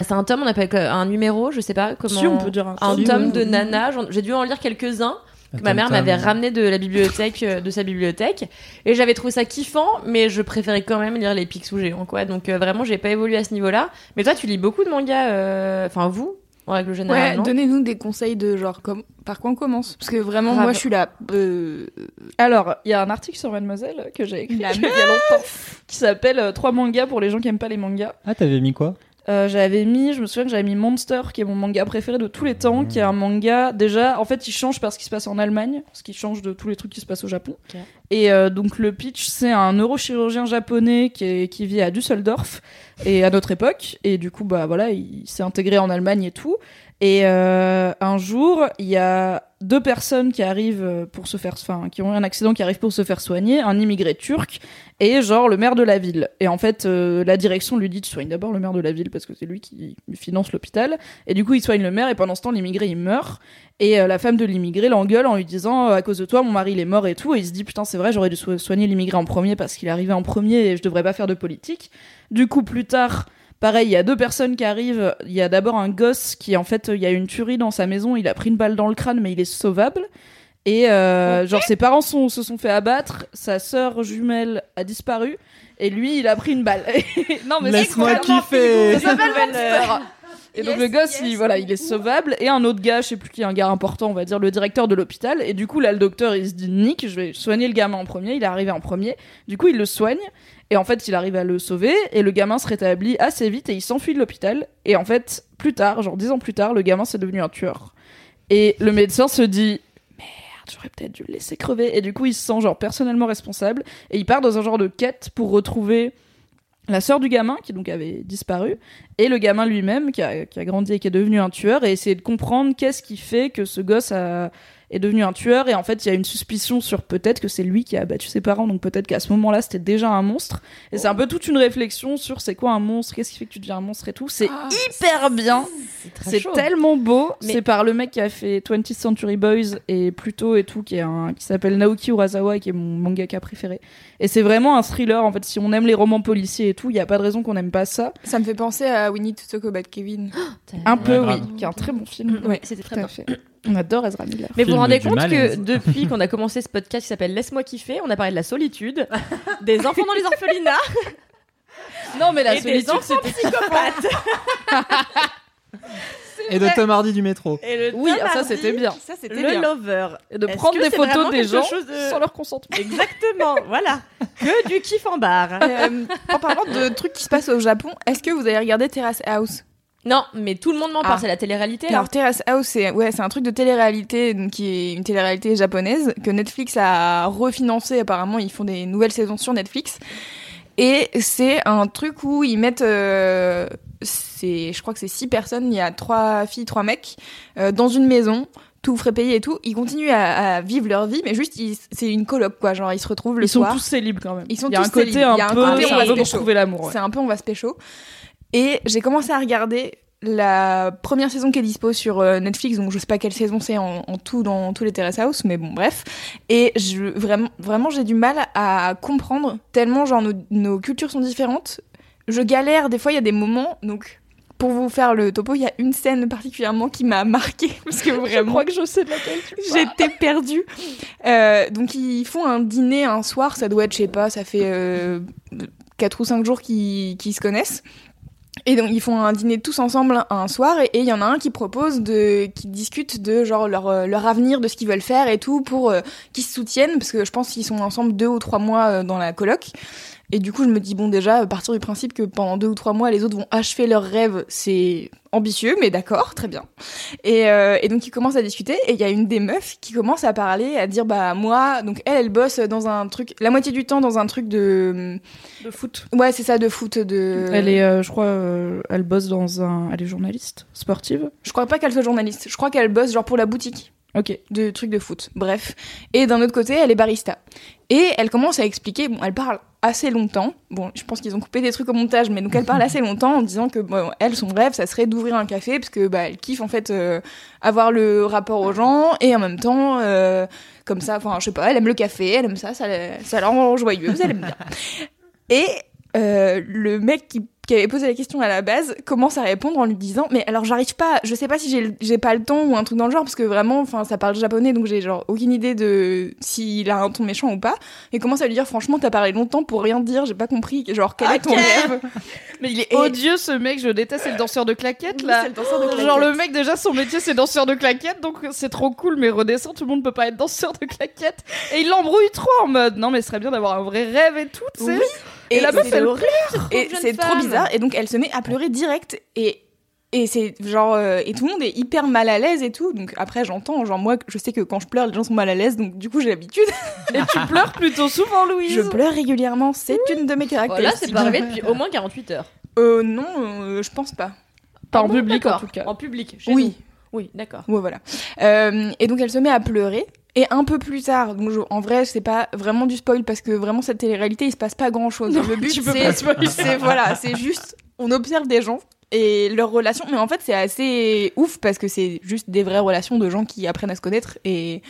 C'est un tome, on appelle un numéro, je sais pas comment. Si, on peut dire un Un tome. tome de Nana. J'ai dû en lire quelques-uns. que ma mère m'avait ramené de la bibliothèque euh, de sa bibliothèque et j'avais trouvé ça kiffant mais je préférais quand même lire les Picsou géants quoi donc euh, vraiment j'ai pas évolué à ce niveau là mais toi tu lis beaucoup de mangas euh, enfin vous en règle générale Ouais, donnez-nous des conseils de genre comme par quoi on commence? Parce que vraiment moi je suis là euh, Alors, il y a un article sur Mademoiselle que j'ai écrit il y a longtemps qui s'appelle euh, Trois mangas pour les gens qui aiment pas les mangas. Ah, t'avais mis quoi? Euh, j'avais mis, je me souviens que j'avais mis Monster, qui est mon manga préféré de tous les temps, qui est un manga déjà, en fait, il change parce qu'il se passe en Allemagne, parce qu'il change de tous les trucs qui se passent au Japon. Et euh, donc le pitch, c'est un neurochirurgien japonais qui, est- qui vit à Düsseldorf et à notre époque, et du coup, bah voilà, il s'est intégré en Allemagne et tout. Et euh, un jour, il y a deux personnes qui arrivent euh, pour se faire, enfin, qui ont eu un accident, qui arrivent pour se faire soigner, un immigré turc et genre le maire de la ville. Et en fait, euh, la direction lui dit tu soignes d'abord le maire de la ville parce que c'est lui qui finance l'hôpital. Et du coup, il soigne le maire et pendant ce temps, l'immigré il meurt. Et euh, la femme de l'immigré l'engueule en lui disant euh, à cause de toi, mon mari il est mort et tout. Et il se dit putain, c'est vrai, j'aurais dû so- soigner l'immigré en premier parce qu'il est arrivé en premier et je devrais pas faire de politique. Du coup, plus tard. Pareil, il y a deux personnes qui arrivent. Il y a d'abord un gosse qui, en fait, il y a une tuerie dans sa maison. Il a pris une balle dans le crâne, mais il est sauvable. Et euh, genre ses parents sont, se sont fait abattre, sa sœur jumelle a disparu et lui il a pris une balle. non mais c'est Laisse-moi kiffer. ça s'appelle Et donc le gosse, yes. il, voilà, il est sauvable et un autre gars, je sais plus qui, est un gars important, on va dire le directeur de l'hôpital. Et du coup là, le docteur, il se dit Nick, je vais soigner le gamin en premier. Il est arrivé en premier. Du coup, il le soigne et en fait, il arrive à le sauver et le gamin se rétablit assez vite et il s'enfuit de l'hôpital. Et en fait, plus tard, genre dix ans plus tard, le gamin c'est devenu un tueur. Et le médecin se dit merde, j'aurais peut-être dû le laisser crever. Et du coup, il se sent genre personnellement responsable et il part dans un genre de quête pour retrouver la sœur du gamin qui donc avait disparu et le gamin lui-même qui a, qui a grandi et qui est devenu un tueur et essayer de comprendre qu'est-ce qui fait que ce gosse a- est devenu un tueur et en fait il y a une suspicion sur peut-être que c'est lui qui a abattu ses parents donc peut-être qu'à ce moment-là c'était déjà un monstre et c'est un peu toute une réflexion sur c'est quoi un monstre qu'est-ce qui fait que tu deviens un monstre et tout c'est Ah, hyper bien c'est tellement beau. Mais- C'est par le mec qui a fait 20th Century Boys et Pluto et tout, qui est un, qui s'appelle Naoki Urasawa et qui est mon mangaka préféré. Et c'est vraiment un thriller. En fait, si on aime les romans policiers et tout, il y a pas de raison qu'on n'aime pas ça. ça me fait penser à We Need to Talk About Kevin Un peu, oui, qui est un très bon film. Ouais, c'était très bien. fait. On adore Ezra Miller. Mais vous vous rendez compte malaise. que depuis qu'on a commencé ce podcast qui s'appelle Laisse-moi kiffer, on a parlé de la solitude, des enfants dans les orphelinats Non, mais la et des solitude, enfants c'était psychopathes. Et de Tom Hardy du métro. Et le Oui, Tom ça, c'était bien. ça c'était Le bien lover. Et de prendre des photos des gens chose de- sans leur consentement. Exactement, voilà. Que du kiff en bar. Euh, en parlant de trucs qui se passent au Japon est-ce que vous avez regardé Terrace House? Non, mais tout le monde m'en parle, Ah. c'est la télé-réalité. là. Alors Terrace House, c'est ouais, c'est un truc de télé-réalité donc, qui est une télé-réalité japonaise que Netflix a refinancé. Apparemment, ils font des nouvelles saisons sur Netflix. Et c'est un truc où ils mettent, euh, c'est, je crois que c'est six personnes, il y a trois filles, trois mecs, euh, dans une maison, tout frais payé et tout. Ils continuent à, à vivre leur vie, mais juste, ils- c'est une coloc, quoi. Genre, ils se retrouvent le Ils sont soir. tous célibes quand même. Ils sont Il y a tous un côté célibes. un Il y a un peu, côté, on va se pécho. trouver l'amour. ouais. C'est un peu, on va se pécho. Et j'ai commencé à regarder la première saison qui est dispo sur euh, Netflix, donc je sais pas quelle saison c'est en, en tout dans tous les Terrace House, mais bon, bref. Et je, vraiment, vraiment j'ai du mal à comprendre, tellement genre nos, nos cultures sont différentes. Je galère, des fois il y a des moments, donc pour vous faire le topo, il y a une scène particulièrement qui m'a marqué parce que Je vraiment crois que je sais de laquelle. J'étais perdue. Euh, donc ils font un dîner un soir, ça doit être, je sais pas, ça fait euh, 4 ou 5 jours qu'ils qu'ils se connaissent. Et donc ils font un dîner tous ensemble un soir et il y en a un qui propose de qui discute de genre leur euh, leur avenir de ce qu'ils veulent faire et tout pour euh, qu'ils se soutiennent parce que je pense qu'ils sont ensemble deux ou trois mois euh, dans la coloc et du coup je me dis bon déjà à partir du principe que pendant deux ou trois mois les autres vont achever leurs rêves c'est ambitieux mais d'accord très bien et, euh, et donc ils commencent à discuter et il y a une des meufs qui commence à parler à dire bah moi donc elle elle bosse dans un truc la moitié du temps dans un truc de de foot. ouais c'est ça de foot de Elle est, euh, je crois, euh, elle bosse dans un, elle est journaliste sportive. je crois pas qu'elle soit journaliste je crois qu'elle bosse genre pour la boutique Ok. de trucs de foot bref et d'un autre côté elle est barista et elle commence à expliquer bon elle parle assez longtemps. Bon je pense qu'ils ont coupé des trucs au montage mais donc elle parle assez longtemps en disant que bon, elle son rêve ça serait d'ouvrir un café parce que bah elle kiffe en fait euh, avoir le rapport aux gens et en même temps euh, comme ça enfin je sais pas elle aime le café elle aime ça ça, ça la rend joyeuse elle aime bien. Et euh, le mec qui, qui avait posé la question à la base commence à répondre en lui disant mais alors j'arrive pas je sais pas si j'ai pas le ton ou un truc dans le genre parce que vraiment enfin ça parle japonais donc j'ai genre aucune idée de s'il a un ton méchant ou pas et commence à lui dire franchement t'as parlé longtemps pour rien dire j'ai pas compris genre quel est ton rêve Mais il est Et- odieux ce mec, je déteste, c'est le danseur de claquettes là. Le danseur de Genre claquettes. le mec déjà son métier c'est danseur de claquettes donc c'est trop cool mais redescend tout le monde peut pas être danseur de claquettes et il l'embrouille trop en mode non mais ce serait bien d'avoir un vrai rêve et tout tu sais Oui. Et, la meuf c'est elle horrible. et c'est trop bizarre. Et donc elle se met à pleurer direct. Et et c'est genre euh, et tout le monde est hyper mal à l'aise et tout. Donc après j'entends genre moi je sais que quand je pleure les gens sont mal à l'aise. Donc du coup j'ai l'habitude. Et tu pleures plutôt souvent Louise. Je pleure régulièrement. C'est une de mes Voilà, caractéristiques c'est pas arrivé depuis au moins 48 heures. euh, non euh, je pense pas. Pas Ah en bon, public en tout cas. En public. chez oui. nous. Oui, d'accord. ouais voilà. Euh, et donc elle se met à pleurer et un peu plus tard donc je- en vrai c'est pas vraiment du spoil parce que vraiment cette télé-réalité il se passe pas grand chose le but c'est voilà c'est juste on observe des gens et leurs relations mais en fait c'est assez ouf parce que c'est juste des vraies relations de gens qui apprennent à se connaître et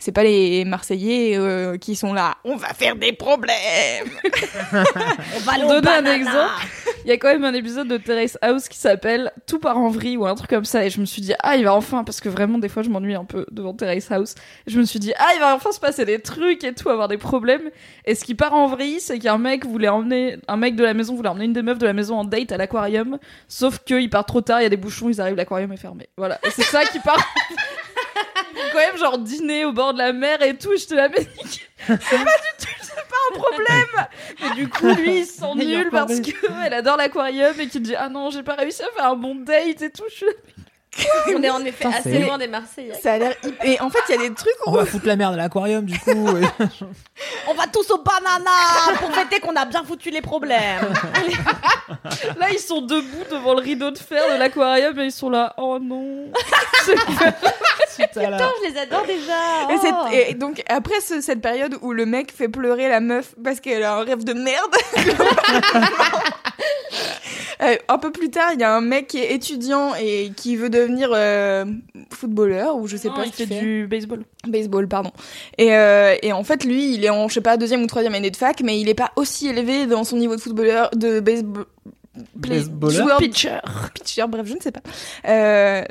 c'est pas les Marseillais euh, qui sont là on va faire des problèmes! On va donner un exemple, il y a quand même un épisode de Terrace House qui s'appelle Tout part en vrille ou un truc comme ça. Et je me suis dit ah il va enfin parce que vraiment des fois je m'ennuie un peu devant Terrace House. Je me suis dit ah il va enfin se passer des trucs et tout avoir des problèmes. Et ce qui part en vrille c'est qu'un mec voulait emmener un mec de la maison voulait emmener une des meufs de la maison en date à l'aquarium. Sauf qu'il part trop tard il y a des bouchons ils arrivent l'aquarium est fermé. Voilà. Et c'est ça qui part quand même genre dîner au bord de la mer et tout et je te la mets c'est pas du tout c'est pas un problème mais du coup lui il se sent nul parce bête. que elle adore l'aquarium et qu'il dit ah non j'ai pas réussi à faire un bon date et tout je suis là, On est en effet Putain, assez loin des Marseillais. ça a l'air et en fait il y a des trucs On où va foutre la merde à l'aquarium du coup. On va tous au banana pour fêter qu'on a bien foutu les problèmes. là ils sont debout devant le rideau de fer de l'aquarium et ils sont là oh non C'est- Putain, je les adore déjà. Et, Oh. c'est- et donc après ce- cette période où le mec fait pleurer la meuf parce qu'elle a un rêve de merde, euh, un peu plus tard il y a un mec qui est étudiant et qui veut devenir euh, footballeur ou je sais Non, pas il ce qu'il fait fait. du baseball Baseball, pardon. Et, euh, et en fait lui il est en je sais pas deuxième ou troisième année de fac mais il est pas aussi élevé dans son niveau de footballeur de baseball. Baseballeur joueur- pitcher pitcher, bref, je ne sais pas. Euh,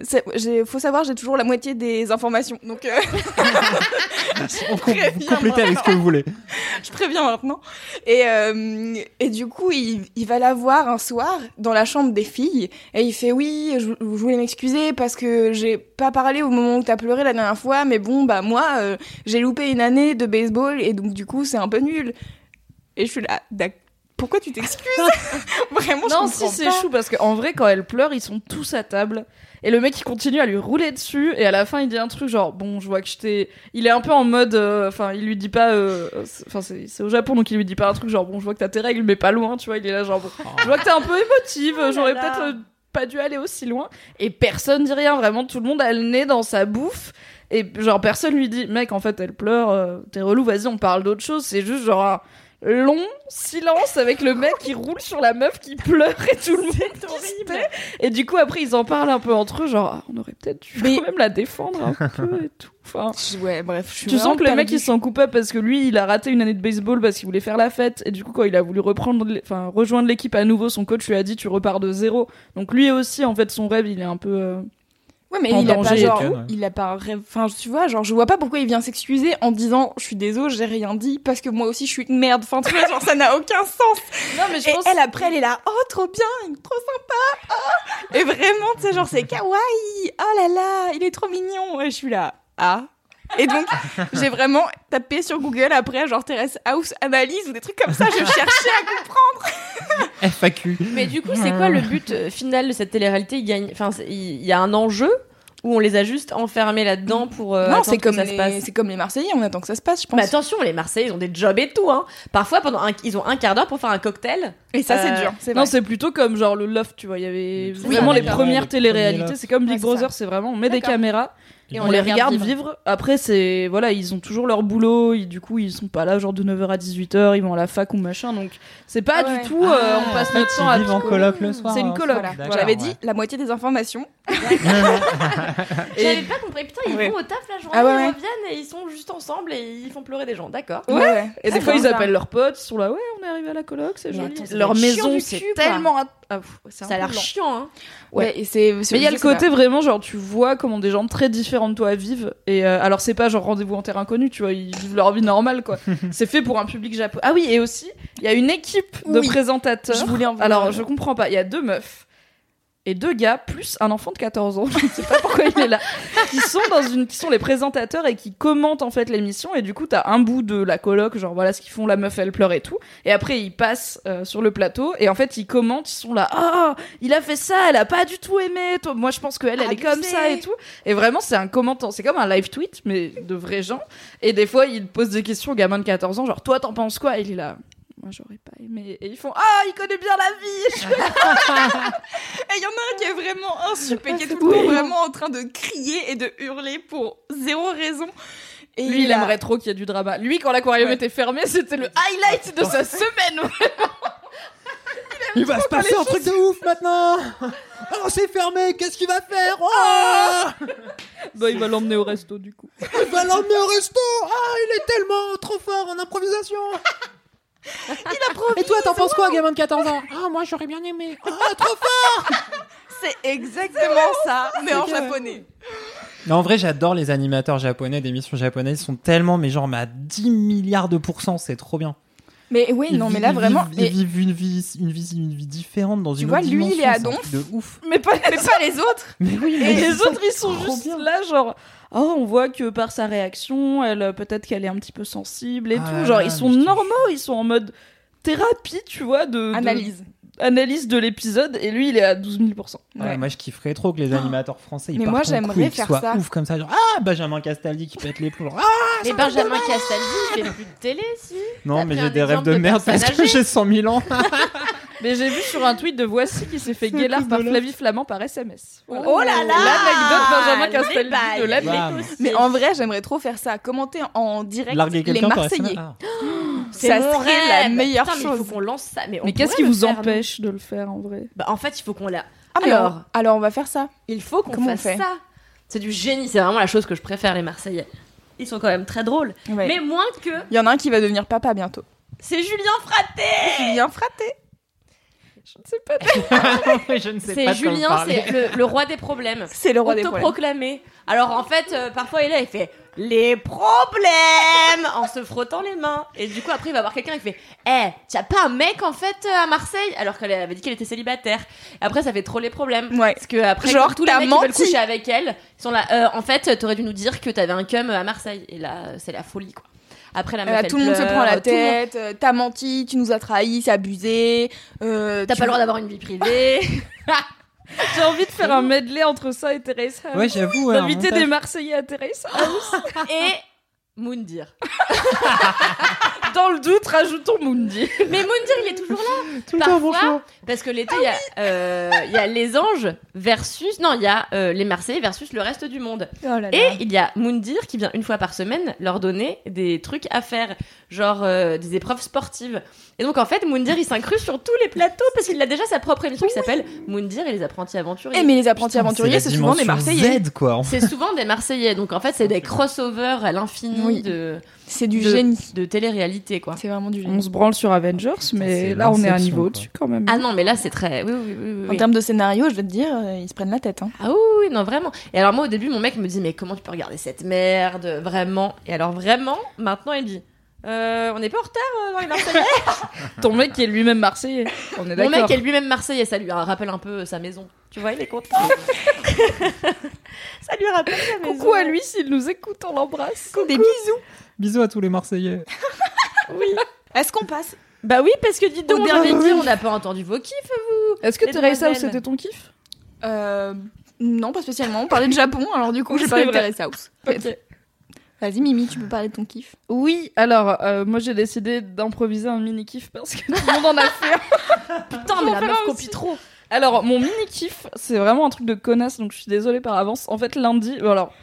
faut savoir, j'ai toujours la moitié des informations, donc euh, On com- complétez avec ce que vous voulez. je préviens maintenant. Et, euh, et du coup, il, il va la voir un soir dans la chambre des filles et il fait oui, je, je voulais m'excuser parce que j'ai pas parlé au moment où t'as pleuré la dernière fois, mais bon, bah moi, euh, j'ai loupé une année de baseball et donc du coup, c'est un peu nul. Et je suis là, d'ac- pourquoi tu t'excuses Vraiment, je non, comprends si c'est chou parce qu'en vrai, quand elle pleure, ils sont tous à table. Et le mec, il continue à lui rouler dessus. Et à la fin, il dit un truc genre, bon, je vois que je t'ai. Il est un peu en mode. euh, Enfin, il lui dit pas. euh, c'est- Enfin, c'est c'est au Japon, donc il lui dit pas un truc genre, bon, je vois que t'as tes règles, mais pas loin, tu vois. Il est là, genre, bon, je vois que t'es un peu émotive. Oh J'aurais peut-être euh, pas dû aller aussi loin. Et personne dit rien. Vraiment, tout le monde a le nez dans sa bouffe. Et genre, personne lui dit, mec, en fait, elle pleure. euh, T'es relou, vas-y, on parle d'autre chose. C'est juste genre. un long silence avec le mec qui roule sur la meuf qui pleure et tout le monde tait. Et du coup, après, ils en parlent un peu entre eux, genre, ah, on aurait peut-être dû Mais- quand même la défendre un peu et tout. Enfin, Ouais, bref, je tu sens que le mec, il se sent coupable parce que lui, il a raté une année de baseball parce qu'il voulait faire la fête. Et du coup, quand il a voulu reprendre, enfin, rejoindre l'équipe à nouveau, son coach lui a dit, tu repars de zéro. Donc lui aussi, en fait, son rêve, il est un peu. euh, Ouais, mais il a pas genre, ouais. il a pas un rêve. Enfin, tu vois, genre, je vois pas pourquoi il vient s'excuser en disant, je suis désolé, j'ai rien dit parce que moi aussi je suis une merde. Enfin, tu vois, genre, ça n'a aucun sens. Non, mais je Et pense. elle après, elle est là, oh trop bien, il est trop sympa. ah. Et vraiment, tu sais, genre, c'est kawaii. Oh là là, il est trop mignon. Et je suis là, ah. Et donc, j'ai vraiment tapé sur Google après, genre Terrace House analyse ou des trucs comme ça. Je cherchais à comprendre. FAQ. Mais du coup, c'est quoi le but euh, final de cette télé-réalité? Il gagne, enfin, c'est- il y a un enjeu où on les a juste enfermés là-dedans pour. euh, non, attendre c'est que comme ça se les, passe? c'est comme les Marseillais. On attend que ça se passe, je pense. Mais attention, les Marseillais, ils ont des jobs et tout. Hein. Parfois, pendant un- ils ont un quart d'heure pour faire un cocktail. Et ça, c'est Euh, dur. C'est Non, c'est plutôt comme genre le loft, tu vois. Il y avait Oui, vraiment les d'accord. premières les téléréalités. premiers C'est comme Big Ouais, c'est Brother, c'est vraiment on met des D'accord. caméras Et on, les regarde vivre. Après, c'est voilà, ils ont toujours leur boulot. Ils, du coup, ils sont pas là genre de 9h à 18h. Ils vont à la fac ou machin. Donc, c'est pas Ah ouais. du tout. euh, on passe notre temps à Ils vivent en picoler. coloc le soir. C'est une hein. coloc. Voilà. J'avais ouais. dit la moitié des informations. J'avais pas compris. Putain, ils Ouais. vont au taf la journée, Ah ouais, ils ouais. reviennent et ils sont juste ensemble et ils font pleurer des gens. D'accord. Ouais. ouais. Et des fois, ils appellent leurs potes. Ils sont là, ouais, on est arrivé à la coloc, c'est joli. attends, Leur maison, c'est tellement. at- Ah, pff, Ça a l'air chiant. Hein. Ouais, et c'est. Mais il y a le côté vraiment genre tu vois comment des gens très différents de toi vivent et euh, alors c'est pas genre rendez-vous en terre inconnue tu vois ils vivent leur vie normale quoi c'est fait pour un public japonais ah oui et aussi il y a une équipe de Oui. présentateurs Je voulais en alors je comprends pas il y a deux meufs et deux gars plus un enfant de 14 ans. Je ne sais pas pourquoi il est là. Qui sont dans une qui sont les présentateurs et qui commentent en fait l'émission. Et du coup t'as un bout de la coloc genre voilà ce qu'ils font la meuf elle pleure et tout. Et après ils passent euh, sur le plateau. Et en fait ils commentent ils sont là ah il a fait ça elle a pas du tout aimé. Toi, moi je pense qu'elle elle est comme ça et tout et vraiment c'est un commentant. C'est comme un live tweet mais de vrais gens. Et des fois ils posent des questions aux gamins de 14 ans genre toi t'en penses quoi? Et il est là moi j'aurais pas aimé et ils font ah il connaît bien la vie Et il y en a un qui est vraiment un super, qui est tout le temps vraiment en train de crier et de hurler pour zéro raison. Et Lui, il a- aimerait trop qu'il y ait du drama. Lui, quand l'aquarium Ouais. était fermé, c'était le highlight de sa semaine. Il va se passer un truc de ouf maintenant Oh, c'est fermé, qu'est-ce qu'il va faire? Oh bah, il va l'emmener au resto, du coup. Il va l'emmener au resto Ah, il est tellement trop fort en improvisation Il Et toi, t'en penses quoi, gamin de 14 ans? Ah, moi, j'aurais bien aimé Ah, trop fort C'est exactement ça, mais en que- japonais. Non, en vrai, j'adore les animateurs japonais d'émissions japonaises. Ils sont tellement, mais genre, mais à 10 milliards de pourcents, c'est trop bien. Mais oui, non, mais là ils vraiment. Ils vivent une vie, une vie, une vie différente dans Tu une vois, autre lui, il est à Donf. de ouf. Mais pas Mais pas les autres. Mais oui, Et les autres, ils sont juste bien. là, genre. Oh, on voit que par sa réaction, elle euh, peut-être qu'elle est un petit peu sensible et Ah tout. là Genre, là, ils sont normaux, ils sont en mode thérapie, tu vois, de, de- Analyse. de l'épisode. Et lui, il est à 12 000 Ouais, Ouais. Moi, je kifferais trop que les animateurs français ils Mais moi, j'aimerais faire soient ça. ouf comme ça. Genre, ah, Benjamin Castaldi qui pète les plombs. Ah, Mais Benjamin Castaldi, il fait plus de télé, si. non, mais j'ai des rêves de de merde parce que j'ai 100 000 ans. Mais j'ai vu sur un tweet de Voici qui s'est fait guélard par Flavie Flamand par SMS. Voilà. Oh là là L'anecdote Benjamin Castaldi de l'année. Bam. Mais en vrai, j'aimerais trop faire ça. Commenter en direct Larguer les quelqu'un par Marseillais. C'est ça mon serait rêve. la meilleure Putain, mais chose. Il faut qu'on lance ça. Mais, on Mais qu'est-ce pourrait qui le vous faire, empêche de le faire en vrai? Bah, En fait, il faut qu'on la. Ah, mais Alors. on- alors on va faire ça. Il faut qu'on Comment on fasse fait? ça. C'est du génie. C'est vraiment la chose que je préfère, les Marseillais. Ils sont quand même très drôles. Ouais. Mais moins que. Il y en a un qui va devenir papa bientôt. C'est Julien Fraté Julien Fraté. Je ne sais pas. je ne sais C'est pas Julien, c'est le, le roi des problèmes. C'est le roi des problèmes. Autoproclamé. Alors en fait, euh, parfois il est là, il fait les problèmes en se frottant les mains. Et du coup, après, il va voir quelqu'un et il fait Eh, t'as pas un mec en fait euh, à Marseille? Alors qu'elle avait dit qu'elle était célibataire. Et après, ça fait trop les problèmes. Ouais. Parce que après, Genre, tous les mecs qui veulent coucher avec elle, ils sont là. Euh, en fait, t'aurais dû nous dire que t'avais un cum à Marseille. Et là, c'est la folie, quoi. Après la Euh, meuf, elle tout le monde se prend la tête, euh, t'as menti, tu nous as trahis, c'est abusé. euh, T'as tu- pas le droit d'avoir une vie privée. J'ai envie de faire un medley entre ça et House. Ouais, j'avoue. D'inviter des Marseillais à House. et Moundir. Dans le doute, rajoutons Mundi. Mais Moundir, il est toujours là. Tout le temps, Parfois, bonjour. Parce que l'été, il y, a, euh, il y a les anges versus. Non, il y a euh, les Marseillais versus le reste du monde. Oh là là. Et il y a Moundir qui vient une fois par semaine leur donner des trucs à faire, genre euh, des épreuves sportives. Et donc en fait, Moundir il s'incruste sur tous les plateaux parce qu'il a déjà sa propre émission qui s'appelle Moundir et les apprentis aventuriers. Eh, mais les apprentis aventuriers, c'est souvent des Marseillais. Z, quoi. C'est souvent des Marseillais, donc en fait c'est des crossovers à l'infini Oui. de, C'est du de, génie. de télé-réalité quoi. C'est vraiment du On génie. se branle sur Avengers, mais là, on est à un niveau au-dessus quand même. Ah non mais là c'est très... Oui, oui, oui, oui, En termes de scénario, je vais te dire, euh, ils se prennent la tête. Hein. Ah oui, oui, non, vraiment. Et alors moi, au début, mon mec me dit, mais comment tu peux regarder cette merde, vraiment? Et alors vraiment, maintenant, il dit, euh, on n'est pas en retard euh, dans les Marseillais Ton mec qui est lui-même Marseillais. On est Mon d'accord. mec est lui-même Marseillais, ça lui rappelle un peu sa maison. Tu vois, il est content. ça lui rappelle sa maison. Coucou à lui s'il nous écoute, on l'embrasse. Des bisous. Bisous à tous les Marseillais. Est-ce qu'on passe? Bah oui, parce que dites donc, on dernier avait dit, oui. on n'a pas entendu vos kiffs, vous. Est-ce que demoiselles. c'était ton kiff? Euh, Non, pas spécialement. On parlait de Japon, alors du coup, j'ai parlé de. Terrace House. Ok. Vas-y, Mimi, tu peux parler de ton kiff. Oui, alors euh, moi j'ai décidé d'improviser un mini kiff parce que tout le monde en a fait. Putain, mais la meuf copie trop. Alors mon mini kiff, c'est vraiment un truc de connasse, donc je suis désolée par avance. En fait lundi, bon, alors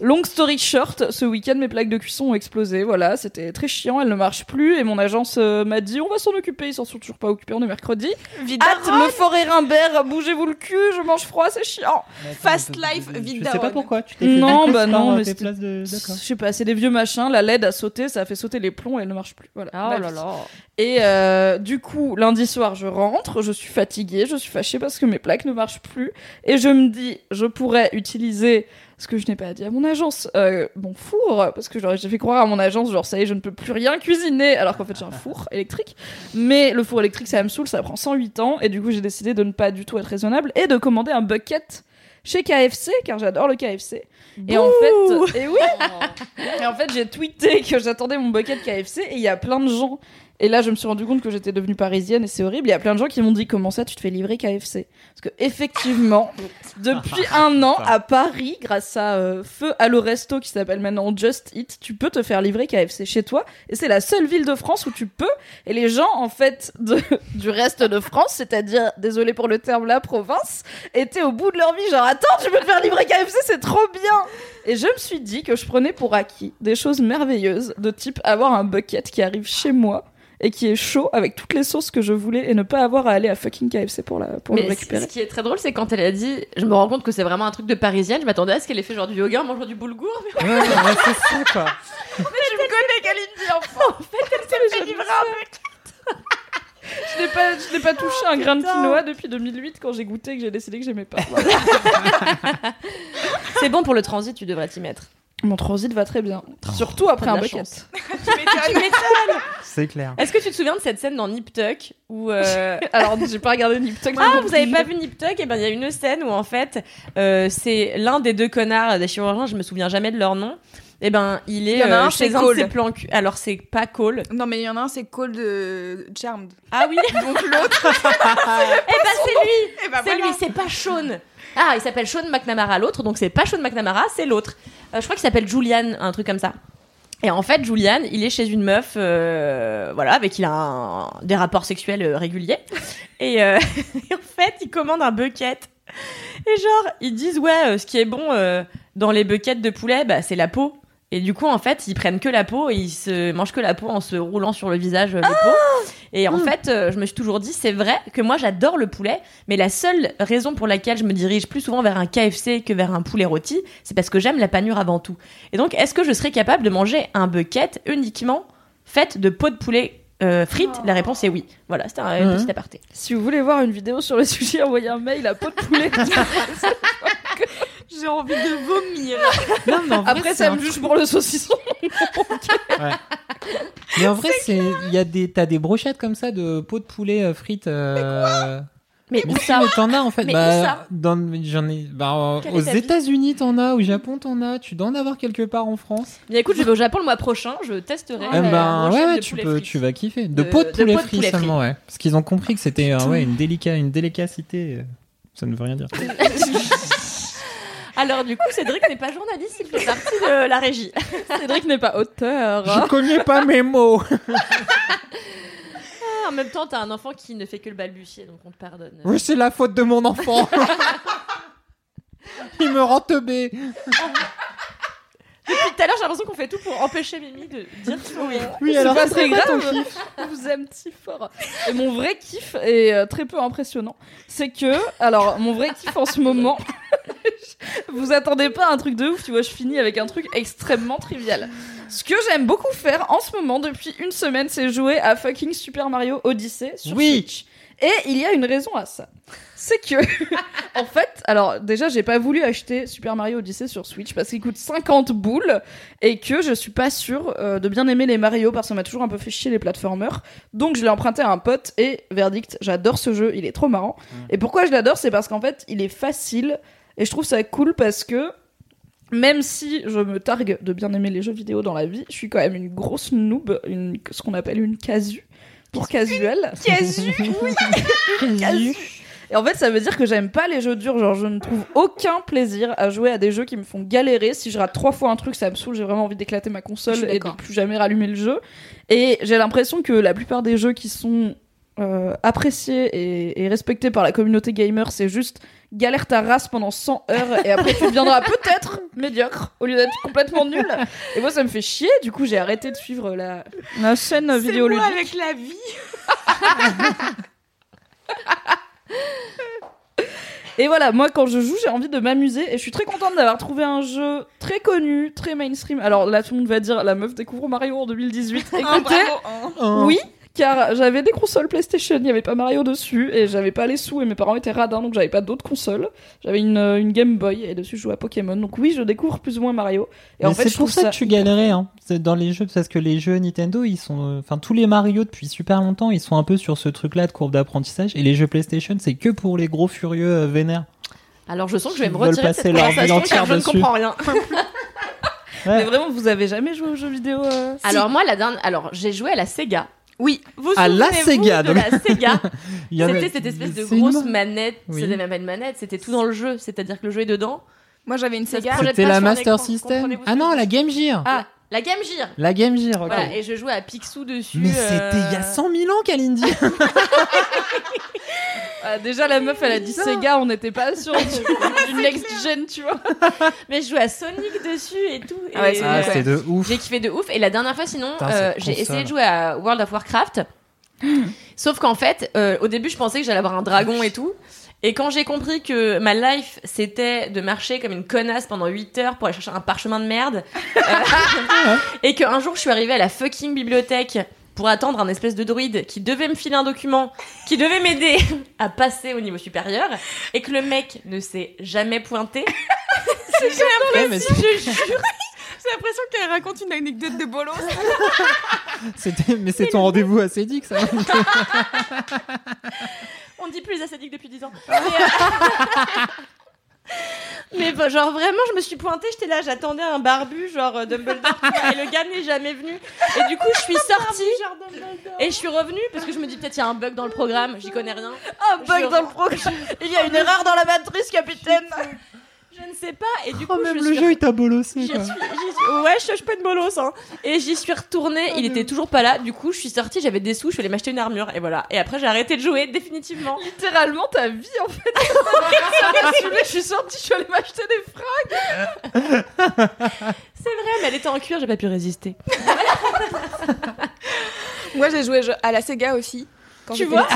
long story short, ce week-end mes plaques de cuisson ont explosé. Voilà, c'était très chiant, elles ne marchent plus et mon agence euh, m'a dit on va s'en occuper. Ils s'en sont toujours pas occupés, on est mercredi. Hâte, me forêt Rimbert, bougez-vous le cul, je mange froid, c'est chiant. Fast life, vite Je sais pas pourquoi. Tu t'es Non, fait bah des costards non, mais de. Je sais pas, c'est des vieux machins, la LED a sauté, ça a fait sauter les plombs et elle ne marche plus. Voilà. Oh là là. Et euh, du coup, lundi soir, je rentre, je suis fatiguée, je suis fâchée parce que mes plaques ne marchent plus. Et je me dis, je pourrais utiliser ce que je n'ai pas dit à mon agence, euh, mon four, parce que j'ai fait croire à mon agence, genre ça y est, je ne peux plus rien cuisiner, alors qu'en fait j'ai un four électrique. Mais le four électrique, ça me saoule, ça prend 108 ans, et du coup j'ai décidé de ne pas du tout être raisonnable et de commander un bucket chez KFC, car j'adore le KFC. Et en fait, et oui, et en fait, j'ai tweeté que j'attendais mon bucket KFC et il y a plein de gens. Et là, je me suis rendu compte que j'étais devenue parisienne et c'est horrible. Il y a plein de gens qui m'ont dit comment ça, tu te fais livrer KFC Parce que effectivement, depuis un an à Paris, grâce à euh, Feu Allo Resto qui s'appelle maintenant Just Eat, tu peux te faire livrer KFC chez toi. Et c'est la seule ville de France où tu peux. Et les gens, en fait, de, du reste de France, c'est-à-dire, désolé pour le terme, la province, étaient au bout de leur vie. Genre, attends, tu peux te faire livrer KFC, c'est trop bien et je me suis dit que je prenais pour acquis des choses merveilleuses, de type avoir un bucket qui arrive chez moi et qui est chaud avec toutes les sauces que je voulais et ne pas avoir à aller à fucking KFC pour, la, pour le Mais récupérer. ce qui est très drôle, c'est quand elle a dit, je me rends compte que c'est vraiment un truc de parisienne. Je m'attendais à ce qu'elle ait fait genre du yoga en mangeant du boulgour. Mais Ouais, c'est ça, quoi. Tu me connais, Kalindi, En fait, elle s'est fait livrer un Je n'ai pas, je n'ai pas touché un grain de quinoa depuis 2008 quand j'ai goûté et que j'ai décidé que j'aimais pas. Voilà. c'est bon pour le transit, tu devrais t'y mettre. Mon transit va très bien. Surtout après un bucket. tu m'étonnes. C'est clair. Est-ce que tu te souviens de cette scène dans Nip Tuck où euh, Alors, j'ai pas regardé Nip Tuck. Ah, vous avez pas vu Nip Tuck? Et ben, il y a une scène où en fait, euh, c'est l'un des deux connards des chirurgiens, je me souviens jamais de leur nom. Et ben, il est Il y en a un, euh, c'est chez un de Cole. ses plans cul. Alors, c'est pas Cole. Non, mais il y en a un, c'est Cole de Charmed. Ah oui Donc l'autre, Eh ben, c'est lui eh ben C'est voilà. lui, c'est pas Sean. Ah, il s'appelle Sean McNamara, l'autre, donc c'est pas Sean McNamara, c'est l'autre. Euh, je crois qu'il s'appelle Julian, un truc comme ça. Et en fait, Julian, il est chez une meuf, euh, voilà, avec il a des rapports sexuels euh, réguliers. Et, en fait, il commande un bucket. Et genre, ils disent ouais, ce qui est bon dans les buckets de poulet, bah, c'est la peau. Et du coup, en fait, ils prennent que la peau et ils se mangent que la peau en se roulant sur le visage euh, le pot. Et en fait, euh, je me suis toujours dit, c'est vrai que moi j'adore le poulet, mais la seule raison pour laquelle je me dirige plus souvent vers un KFC que vers un poulet rôti, c'est parce que j'aime la panure avant tout. Et donc, est-ce que je serais capable de manger un bucket uniquement fait de peau de poulet euh, frites? La réponse est oui. Voilà, c'était un Mhm. petit aparté. Si vous voulez voir une vidéo sur le sujet, envoyez un mail à pot de poulet. J'ai envie de vomir. Non, mais en vrai, Après, c'est ça un me juge pour le saucisson. Mais en vrai, c'est il y a des t'as des brochettes comme ça de peau de poulet euh, frites. euh, Mais Mais où si, ça mais t'en as en fait. Mais où bah, ça dans, j'en ai. Bah, euh, aux est ta vie États-Unis, t'en as. Au Japon, t'en as. Tu dois en avoir quelque part en France. Bien écoute, je vais au Japon le mois prochain, je testerai. Eh la ben, brochette ouais, ouais, de tu poulet peux, tu vas kiffer. De, De- pot de de poulet pot de frit poulet frit. seulement, ouais. Parce qu'ils ont compris que c'était euh, ouais, une, délica, une délicacité. euh, Ça ne veut rien dire. Alors du coup, Cédric n'est pas journaliste, il fait partie de la régie. Cédric n'est pas auteur. connais pas mes mots. Ah, en même temps, t'as un enfant qui ne fait que le balbutier, donc on te pardonne. Oui, c'est la faute de mon enfant. Il me rend teubé. Depuis tout à l'heure, j'ai l'impression qu'on fait tout pour empêcher Mimi de dire son oui. Oui, C'est alors pas très grave. kiff Je vous aime si fort. Et mon vrai kiff est euh, très peu impressionnant. C'est que, alors, mon vrai kiff en ce moment, vous attendez pas un truc de ouf, tu vois, je finis avec un truc extrêmement trivial. Ce que j'aime beaucoup faire en ce moment, depuis une semaine, c'est jouer à fucking Super Mario Odyssey sur Oui. Switch. Et il y a une raison à ça. C'est que, en fait, alors déjà, j'ai pas voulu acheter Super Mario Odyssey sur Switch parce qu'il coûte 50 boules et que je suis pas sûre euh, de bien aimer les Mario parce qu'on m'a toujours un peu fait chier les platformers. Donc je l'ai emprunté à un pote et verdict, j'adore ce jeu, il est trop marrant. Et pourquoi je l'adore, c'est parce qu'en fait, il est facile et je trouve ça cool parce que même si je me targue de bien aimer les jeux vidéo dans la vie, je suis quand même une grosse noob, une, ce qu'on appelle une casu pour casual. Casu, oui. casu. Et en fait, ça veut dire que j'aime pas les jeux durs. Genre, je ne trouve aucun plaisir à jouer à des jeux qui me font galérer. Si je rate trois fois un truc, ça me saoule. J'ai vraiment envie d'éclater ma console et de plus jamais rallumer le jeu. Et j'ai l'impression que la plupart des jeux qui sont euh, appréciés et, et respectés par la communauté gamer, c'est juste galère ta race pendant 100 heures et après tu deviendras peut-être médiocre au lieu d'être complètement nul. Et moi, ça me fait chier. Du coup, j'ai arrêté de suivre la, la chaîne vidéoludique. avec la vie. Et voilà, moi quand je joue, j'ai envie de m'amuser et je suis très contente d'avoir trouvé un jeu très connu, très mainstream. Alors là, tout le monde va dire la meuf découvre Mario en 2018. Écoutez, oui, car j'avais des consoles PlayStation, il n'y avait pas Mario dessus et j'avais pas les sous et mes parents étaient radins donc j'avais pas d'autres consoles. J'avais une, euh, une Game Boy et dessus je jouais à Pokémon. Donc oui, je découvre plus ou moins Mario. Et Mais en fait, c'est pour ça, que tu galérais hein. C'est dans les jeux parce que les jeux Nintendo, ils sont, euh, enfin tous les Mario depuis super longtemps, ils sont un peu sur ce truc-là de courbe d'apprentissage. Et les jeux PlayStation, c'est que pour les gros furieux euh, vénères. Alors je sens que je vais me retirer de passer cette conversation entière car je ne comprends rien. Mais vraiment, vous avez jamais joué aux jeux vidéo euh, Alors moi, la dernière, alors j'ai joué à la Sega. Oui. Vous À la souvenez-vous Sega, de la Sega Il y en a- C'était cette espèce de grosse ma- manette. Oui. C'était même pas une manette, c'était tout dans le jeu. C'est-à-dire que le jeu est dedans. Moi, j'avais une Sega. C'était la Master System. Ah non, la Game Gear. Ah, la Game Gear. La Game Gear, ok. Voilà, et je jouais à Picsou dessus. Mais euh, c'était il y a 100 000 ans, Kalindi. ah, Déjà, la meuf, elle a dit Sega, on n'était pas sur du, du next gen, tu vois. Mais je jouais à Sonic dessus et tout. Ah ouais, c'est Ah, Ouais. de ouf. J'ai kiffé de ouf. Et la dernière fois, sinon, euh, j'ai essayé de jouer à World of Warcraft. Sauf qu'en fait, euh, au début, je pensais que j'allais avoir un dragon et tout. Et quand j'ai compris que ma life, c'était de marcher comme une connasse pendant 8 heures pour aller chercher un parchemin de merde, euh, et qu'un jour, je suis arrivée à la fucking bibliothèque pour attendre un espèce de druide qui devait me filer un document, qui devait m'aider à passer au niveau supérieur, et que le mec ne s'est jamais pointé. Mais c'est- Je jure. J'ai l'impression qu'elle raconte une anecdote de bolos. mais c'est ton rendez-vous à Cédric, ça. On dit plus les ascétiques depuis 10 ans. Mais, euh, Mais bah, genre vraiment, je me suis pointée, j'étais là, j'attendais un barbu, genre euh, Dumbledore, et le gars n'est jamais venu. Et du coup, je suis sortie et je suis revenue parce que je me dis peut-être il y a un bug dans le programme, j'y connais rien. Un bug Je- dans le programme. Il y a une erreur dans la matrice, capitaine. Je ne sais pas. Et du Oh, coup, même je le suis jeu, il t'a bolossé, suis- Ouais, je suis pas de bolos, hein. Et j'y suis retournée, il était toujours pas là. Du coup, je suis sortie, j'avais des sous, je suis allée m'acheter une armure. Et voilà. Et après, j'ai arrêté de jouer, définitivement. Littéralement ta vie en fait. Je suis sortie, je suis allée m'acheter des fringues. C'est vrai, mais elle était en cuir, j'ai pas pu résister. Moi, j'ai joué à la Sega aussi. Quand Tu vois.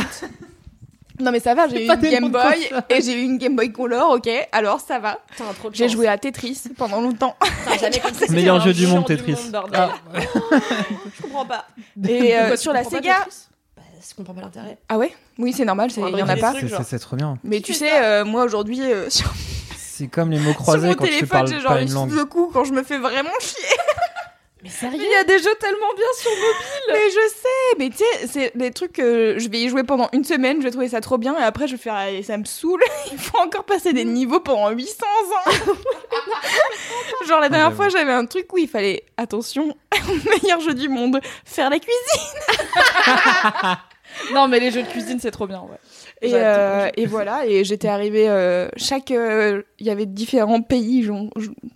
Non, mais ça va, j'ai eu Pas une Game Boy et j'ai eu une Game Boy Color, ok, alors ça va. J'ai joué à Tetris pendant longtemps. C'était Meilleur jeu du monde, Tetris. Ah. Je comprends pas. Et euh, tu sur la Sega. Bah, je comprends pas l'intérêt? Ah ouais? Oui, c'est normal, il y en a pas. C'est- trop bien. Mais tu sais, euh, moi aujourd'hui, euh, sur, C'est comme les mots sur croisés mon quand tu téléphone, parles j'ai genre pas une langue. de coup quand je me fais vraiment chier. Mais Il sérieux y a des jeux tellement bien sur mobile. Mais je sais, mais tu sais, c'est des trucs que je vais y jouer pendant une semaine, je vais trouver ça trop bien, et après je vais faire, ça me saule, il faut encore passer des niveaux pendant 800 ans. Genre la dernière j'avoue. fois, j'avais un truc où il fallait, attention, meilleur jeu du monde, faire la cuisine. Non, mais les jeux de cuisine, c'est trop bien, ouais. Et, euh, et voilà, et j'étais arrivée, euh, chaque, euh, il y avait différents pays, genre,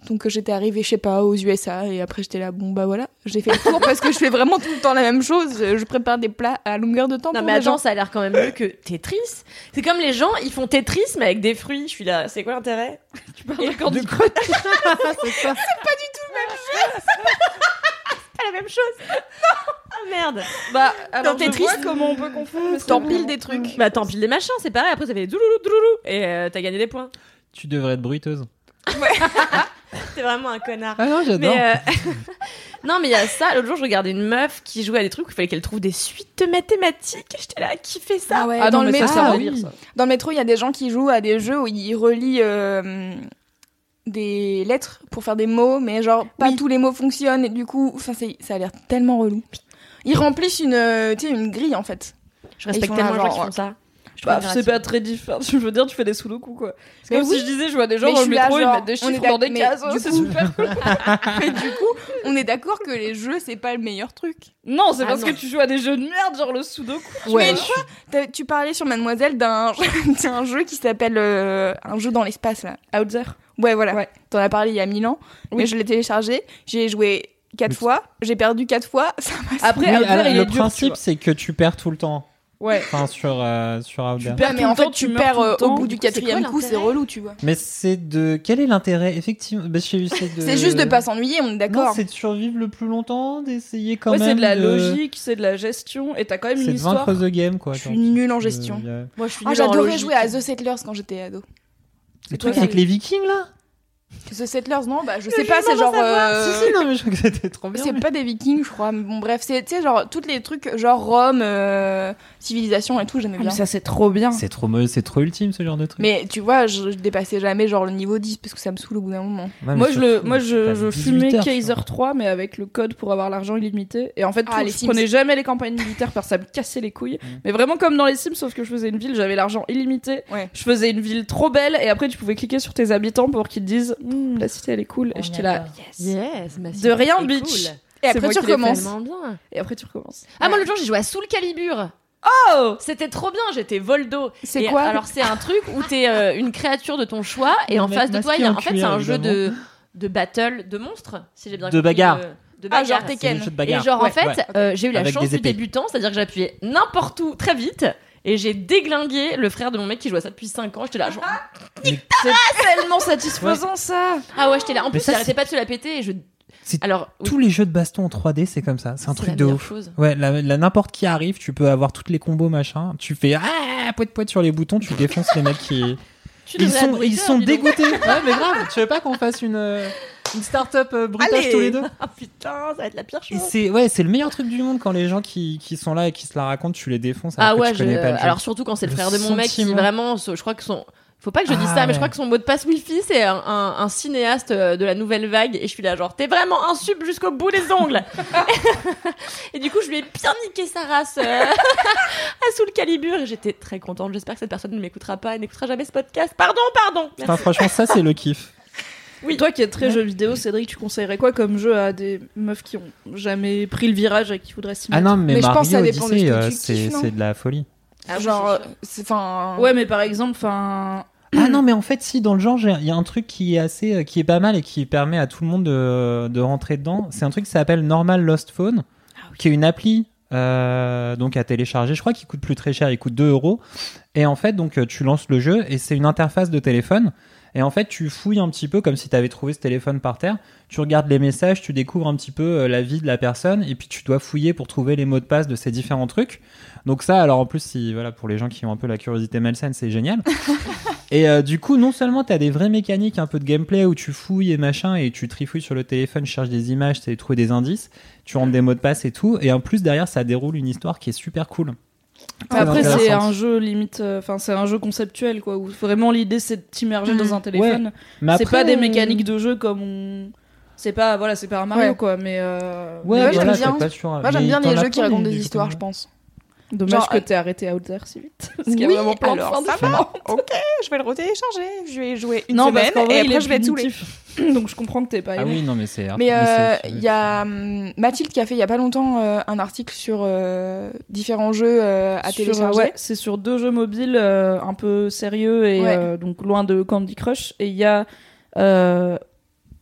donc j'étais arrivée, je sais pas, aux USA, et après j'étais là, bon bah voilà, j'ai fait le tour parce que je fais vraiment tout le temps la même chose, je prépare des plats à longueur de temps Non pour mais les attends, gens. ça a l'air quand même mieux que Tetris. C'est comme les gens, ils font Tetris mais avec des fruits. Je suis là, c'est quoi l'intérêt? Tu parles de Candy De Crush. c'est ça. Pas la même chose. Ah merde. Bah, alors Tetris, vois comment on peut confondre, T'empiles des trucs. Bah tant pis des machins, c'est pareil. Après ça fait douloulou douloulou et euh, t'as gagné des points. Tu devrais être bruiteuse. T'es vraiment un connard. Ah non, j'adore. Mais euh, non, mais il y a ça. L'autre jour, je regardais une meuf qui jouait à des trucs où il fallait qu'elle trouve des suites mathématiques. J'étais là, qui fait ça Ah ouais, Ah dans, non, le ça, métro, un Ah, oui. ça. dans le métro, il y a des gens qui jouent à des jeux où ils relient euh, des lettres pour faire des mots, mais genre pas Oui. tous les mots fonctionnent et du coup, enfin ça a l'air tellement relou. Ils remplissent une, euh, tu sais, une grille en fait. Je respecte tellement les là, gens qui genre, font ça. Je Bah, c'est pas très différent. Je veux dire, tu fais des sudoku, quoi. C'est Mais comme oui. si je disais, je vois des gens Mais dans je le métro, ils mettent des chiffres dans des mais cases. du C'est coup- super cool. Mais du coup, on est d'accord que les jeux c'est pas le meilleur truc. Non, c'est Ah parce non. que tu joues à des jeux de merde, genre le sudoku. Mais quoi T'as- Tu parlais sur Mademoiselle d'un d'un jeu qui s'appelle euh, un jeu dans l'espace là. Out there. Ouais, voilà. Ouais. T'en as parlé il y a mille ans. Oui. Mais je l'ai téléchargé. J'ai joué quatre Mais- fois. J'ai perdu quatre fois. Ça m'a Après, Oui, alors, il le est principe, c'est que tu perds tout le temps. Ouais. Enfin, sur, euh, sur Out There. perds Ouais, mais en fait, tu tu perds euh, au bout Du c'est quatrième coup, c'est relou, tu vois. Mais c'est de. Quel est l'intérêt Effectivement? bah, c'est de... C'est juste de pas s'ennuyer, on est d'accord. c'est de survivre le plus longtemps, d'essayer quand Ouais, même. c'est de la de- logique, c'est de la gestion, et t'as quand même C'est une de histoire. vaincre the game, quoi. Je suis nulle en gestion. a- Moi, je suis Ah, nulle en j'adorais jouer à The Settlers quand j'étais ado. Le truc avec les vikings, là The Settlers, non, bah je sais pas, c'est genre. euh, Si, si, non, mais je crois que c'était trop bien. C'est mais- pas des vikings, je crois. Mais bon, bref, c'est, tu sais, genre, tous les trucs, genre Rome, euh, civilisation et tout, j'aimais Ah, mais bien. ça, c'est trop bien. C'est trop, c'est trop ultime, ce genre de truc. Mais tu vois, je, je dépassais jamais genre le niveau 10 parce que ça me saoule au bout d'un moment. Ouais, mais Moi, je, le, moi je, t'as je 18 fumais heures, Kaiser vois. 3, mais avec le code pour avoir l'argent illimité. Et en fait, Ah, tout- les je Sims. prenais jamais les campagnes militaires parce que ça me cassait les couilles. Mm. Mais vraiment comme dans les Sims, sauf que je faisais une ville, j'avais l'argent illimité. Ouais. Je faisais une ville trop belle, et après, tu pouvais cliquer sur tes habitants pour qu'ils te disent Hum, la cité, elle est cool. Et j'étais là, yes. Yes, ma De rien, bitch. cool. Et après, tu recommences. Et après, tu recommences. Ah, moi, l'autre jour, j'ai joué à Soul Calibur. Oh C'était trop bien, j'étais Voldo. C'est Et quoi Alors, c'est un truc où t'es euh, une créature de ton choix et Le en face de toi, il y a, en fait, en c'est un jeu de, de battle de monstres, si j'ai bien De compris, bagarre. De, de Ah, bagarre. genre C'est Tekken. le jeu de Et bagarre. genre, en Ouais, fait, ouais. euh, j'ai eu la Avec chance du débutant, c'est-à-dire que j'appuyais n'importe où très vite. Et j'ai déglingué le frère de mon mec qui jouait à ça depuis 5 ans. J'étais là, genre, C'est tellement satisfaisant, ça ah ouais, j'étais là. En Mais plus, ça, il arrêtait c'est- pas de se la péter. Et je... C'est- Alors, oui, Tous les jeux de baston en 3D, c'est comme ça. C'est un c'est truc la de meilleure ouf. chose. Ouais, là, là, n'importe qui arrive, tu peux avoir toutes les combos machin. Tu fais ah poète poète sur les boutons, tu défonces les mecs qui. Tu Ils devrais sont, ils sont dis donc. dégoûtés. Ouais, mais grave. Tu veux pas qu'on fasse une euh, une start-up euh, bruitage Allez. tous les deux Ah putain, ça va être la pire Et chose. c'est ouais, c'est le meilleur truc du monde quand les gens qui, qui sont là et qui se la racontent, tu les défonces. Ah que ouais, connais je- pas le jeu. alors surtout quand c'est le, Le frère de mon mec qui sentiment. vraiment, je crois que son, faut pas que je dise Ah ça, mais ouais. je crois que son mot de passe wifi c'est un, un- un cinéaste euh, de la nouvelle vague et je suis là genre t'es vraiment un sub jusqu'au bout des ongles. et du coup je lui ai bien niqué sa race euh, à sous le calibre et j'étais très contente. J'espère que cette personne ne m'écoutera pas, et n'écoutera jamais ce podcast. Pardon, pardon. Merci. franchement, ça c'est le kiff. Oui. Toi qui es très jeu vidéo, Cédric, tu conseillerais quoi comme jeu à des meufs qui ont jamais pris le virage et qui voudraient s'y Ah mettre non, mais, Mais je pense que ça dépend de Odyssey, ce que euh, c'est kiffes, non c'est de la folie. Ah genre, c'est enfin. Ouais, mais par exemple, enfin. Ah non, mais en fait, si, dans le genre, il y a un truc qui est assez, euh, qui est pas mal et qui permet à tout le monde de, de rentrer dedans. C'est un truc qui s'appelle Normal Lost Phone, qui est une appli euh, donc à télécharger. Je crois qu'il coûte plus très cher, il coûte 2 euros. Et en fait, donc euh, tu lances le jeu et c'est une interface de téléphone. Et en fait, tu fouilles un petit peu comme si tu avais trouvé ce téléphone par terre. Tu regardes les messages, tu découvres un petit peu euh, la vie de la personne et puis tu dois fouiller pour trouver les mots de passe de ces différents trucs. Donc ça, alors en plus, si voilà pour les gens qui ont un peu la curiosité malsaine, c'est génial. Et euh, du coup, non seulement tu as des vraies mécaniques, un peu de gameplay où tu fouilles et machin, et tu trifouilles sur le téléphone, cherches des images, tu trouver des indices, tu rentres des mots de passe et tout. Et en plus, derrière, ça déroule une histoire qui est super cool. Après, c'est un jeu limite. euh, Enfin, c'est un jeu conceptuel, quoi. Où vraiment l'idée, c'est de t'immerger Mm. dans un téléphone. C'est pas des euh, mécaniques de jeu comme on. C'est pas, voilà, c'est pas un Mario Ouais. quoi, mais euh, Ouais, j'aime voilà, bien. Moi, j'aime bien les jeux qui racontent des histoires, je pense. dommage Genre, que euh, t'aies arrêté Out There si vite. Parce qu'il y a Oui, vraiment plein de alors, ça va. Ok, je vais le retélécharger. Je vais jouer une non, semaine vrai, et après je vais être saoulée. Donc je comprends que t'es pas Ah oui, non, mais c'est. Mais euh, il y a hum, Mathilde qui a fait il y a pas longtemps euh, un article sur euh, différents jeux euh, à Sur, télécharger. ouais, c'est sur deux jeux mobiles euh, un peu sérieux et Ouais. euh, donc loin de Candy Crush. Et il y a euh,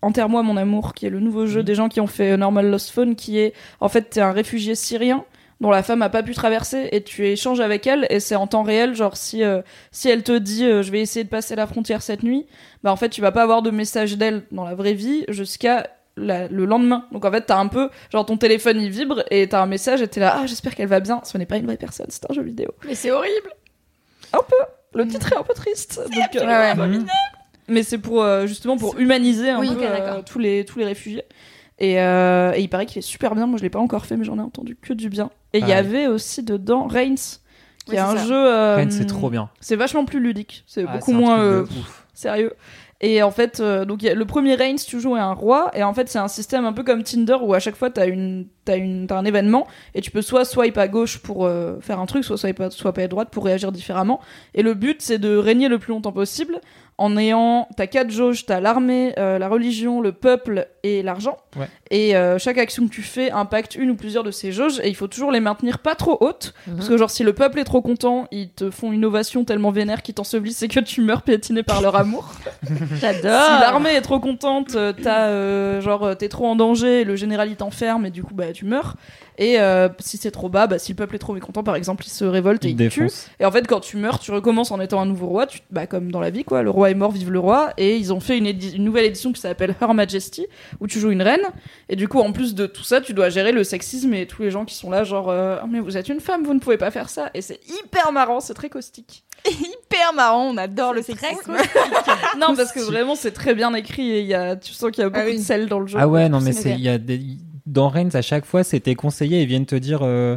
Enterre-moi mon amour, qui est le nouveau jeu Mhm. des gens qui ont fait Normal Lost Phone, qui est en fait t'es un réfugié syrien dont la femme a pas pu traverser et tu échanges avec elle et c'est en temps réel genre si euh, si elle te dit euh, je vais essayer de passer la frontière cette nuit bah en fait tu vas pas avoir de message d'elle dans la vraie vie jusqu'à la- le lendemain. Donc en fait t'as un peu genre ton téléphone il vibre et t'as un message et t'es là ah j'espère qu'elle va bien. Ce n'est pas une vraie personne c'est un jeu vidéo. Mais c'est horrible. un peu. Le titre est un peu triste. Donc, euh, Ouais, mais c'est pour euh, justement pour humaniser un Oui, peu euh, tous les tous les réfugiés et, euh, et il paraît qu'il est super bien moi je l'ai pas encore fait mais j'en ai entendu que du bien et il y Pareil. avait aussi dedans Reigns qui Oui, est un ça. jeu euh, c'est trop bien. c'est vachement plus ludique c'est Ah, beaucoup moins euh, sérieux et en fait euh, donc il y a- le premier Reigns tu joues à un roi et en fait c'est un système un peu comme Tinder où à chaque fois t'as une t'as une t'as un événement et tu peux soit swipe à gauche pour euh, faire un truc soit swipe à, soit à droite pour réagir différemment et le but c'est de régner le plus longtemps possible en ayant t'as quatre jauges t'as l'armée euh, la religion le peuple et l'argent Ouais. et euh, chaque action que tu fais impacte une ou plusieurs de ces jauges et il faut toujours les maintenir pas trop hautes parce que genre si le peuple est trop content ils te font une ovation tellement vénère qu'ils t'ensevelissent et que tu meurs piétiné par leur amour J'adore. si l'armée est trop contente, euh, t'as euh, genre t'es trop en danger, le général il t'enferme et du coup bah tu meurs. Et euh, si c'est trop bas, bah si le peuple est trop mécontent par exemple, il se révolte et Il tue. Et en fait quand tu meurs, tu recommences en étant un nouveau roi, tu, bah comme dans la vie quoi, le roi est mort, vive le roi. Et ils ont fait une, édi- une nouvelle édition qui s'appelle Her Majesty où tu joues une reine. Et du coup en plus de tout ça, tu dois gérer le sexisme et tous les gens qui sont là genre euh, Ah, mais vous êtes une femme, vous ne pouvez pas faire ça. Et c'est hyper marrant, c'est très caustique. Hyper marrant, on adore le sexisme. non parce que vraiment c'est très bien écrit et il y a, tu sens qu'il y a beaucoup oui. de sel dans le jeu. Ah ouais, non, mais il y a des- Dans Reigns, à chaque fois, c'était conseillé. Ils viennent te dire. euh,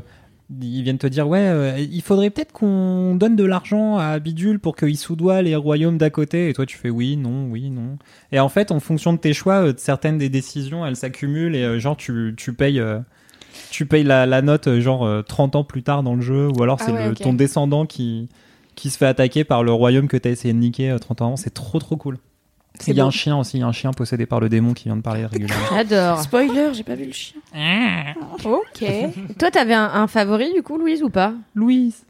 Ils viennent te dire, ouais, euh, il faudrait peut-être qu'on donne de l'argent à Bidule pour qu'il soudoie les royaumes d'à côté. Et toi, tu fais oui, non, oui, non. Et en fait, en fonction de tes choix, euh, certaines des décisions, elles s'accumulent et genre, tu, tu payes. tu payes la, la note genre euh, 30 ans plus tard dans le jeu ou alors Ah c'est ouais, ton descendant qui, qui se fait attaquer par le royaume que t'as essayé de niquer euh, 30 ans avant. C'est trop trop cool. C'est Il y a beau. un chien aussi, il y a un chien possédé par le démon qui vient de parler régulièrement. J'adore. Spoiler, j'ai pas vu le chien. Ok. Toi, t'avais un, un favori du coup, Louise ou pas? Louise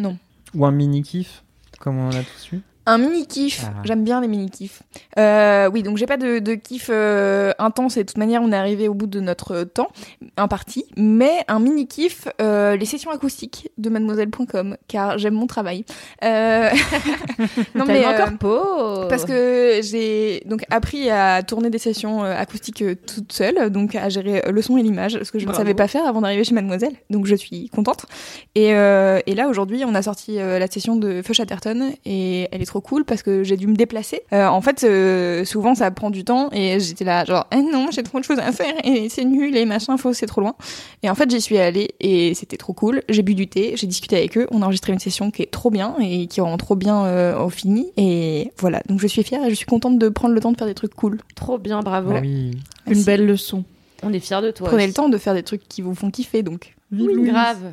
Non. Ou un mini kiff, comme on a tous eu? Un mini kiff. Ah. J'aime bien les mini kiffs. Euh, oui, donc j'ai pas de, de kiff euh, intense et de toute manière on est arrivé au bout de notre temps imparti, mais un mini kiff euh, les sessions acoustiques de mademoiselle.com car j'aime mon travail. Euh... non Tellement euh, corpo. parce que j'ai donc appris à tourner des sessions euh, acoustiques euh, toute seule, donc à gérer euh, le son et l'image, ce que je ne savais pas faire avant d'arriver chez Mademoiselle, donc je suis contente. Et, euh, et là aujourd'hui, on a sorti euh, la session de Feu Chatterton et elle est trop cool parce que j'ai dû me déplacer. Euh, en fait, euh, souvent ça prend du temps et j'étais là genre eh non, j'ai trop de choses à faire et c'est nul et machin, faut c'est trop loin. Et en fait, j'y suis allée et c'était trop cool. J'ai bu du thé, j'ai discuté avec eux, on a enregistré une session qui est trop bien et qui rend trop bien euh, au fini. Et voilà, donc je suis fière et je suis contente de prendre le temps de faire des trucs cool. Trop bien, bravo. Oui. Une Merci. belle leçon. On est fiers de toi. Prenez aussi. le temps de faire des trucs qui vous font kiffer donc. Oui, grave.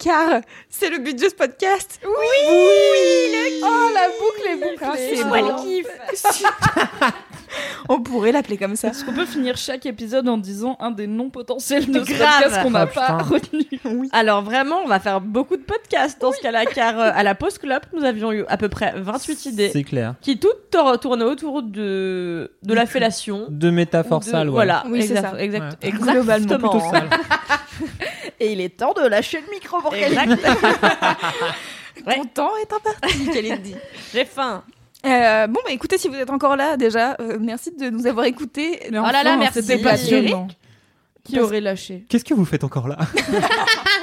Car c'est le but de ce podcast. Oui, oui Oh la boucle est bouclée. C'est moi le On pourrait l'appeler comme ça. Est-ce qu'on peut finir chaque épisode en disant un des noms potentiels de ce Grave. podcast qu'on n'a Oh, pas retenu Alors vraiment, on va faire beaucoup de podcasts dans ce cas-là, car euh, à la pause club, nous avions eu à peu près 28 idées C'est clair. qui toutes tour- tournaient autour de, de la fellation. De- sales, ouais. Voilà, Oui, c'est exact- ça. exact- Ouais. exactement. Globalement, Plutôt. Et il est temps de lâcher le micro pour Exact. Ouais. Ton temps est imparti, qu'elle dit. J'ai faim. Euh, bon, bah écoutez, si vous êtes encore là, déjà, euh, merci de nous avoir écoutés. Mais Oh là là, enfin, merci. C'était passionnant. Qui aurait lâché Qu'est-ce que vous faites encore là?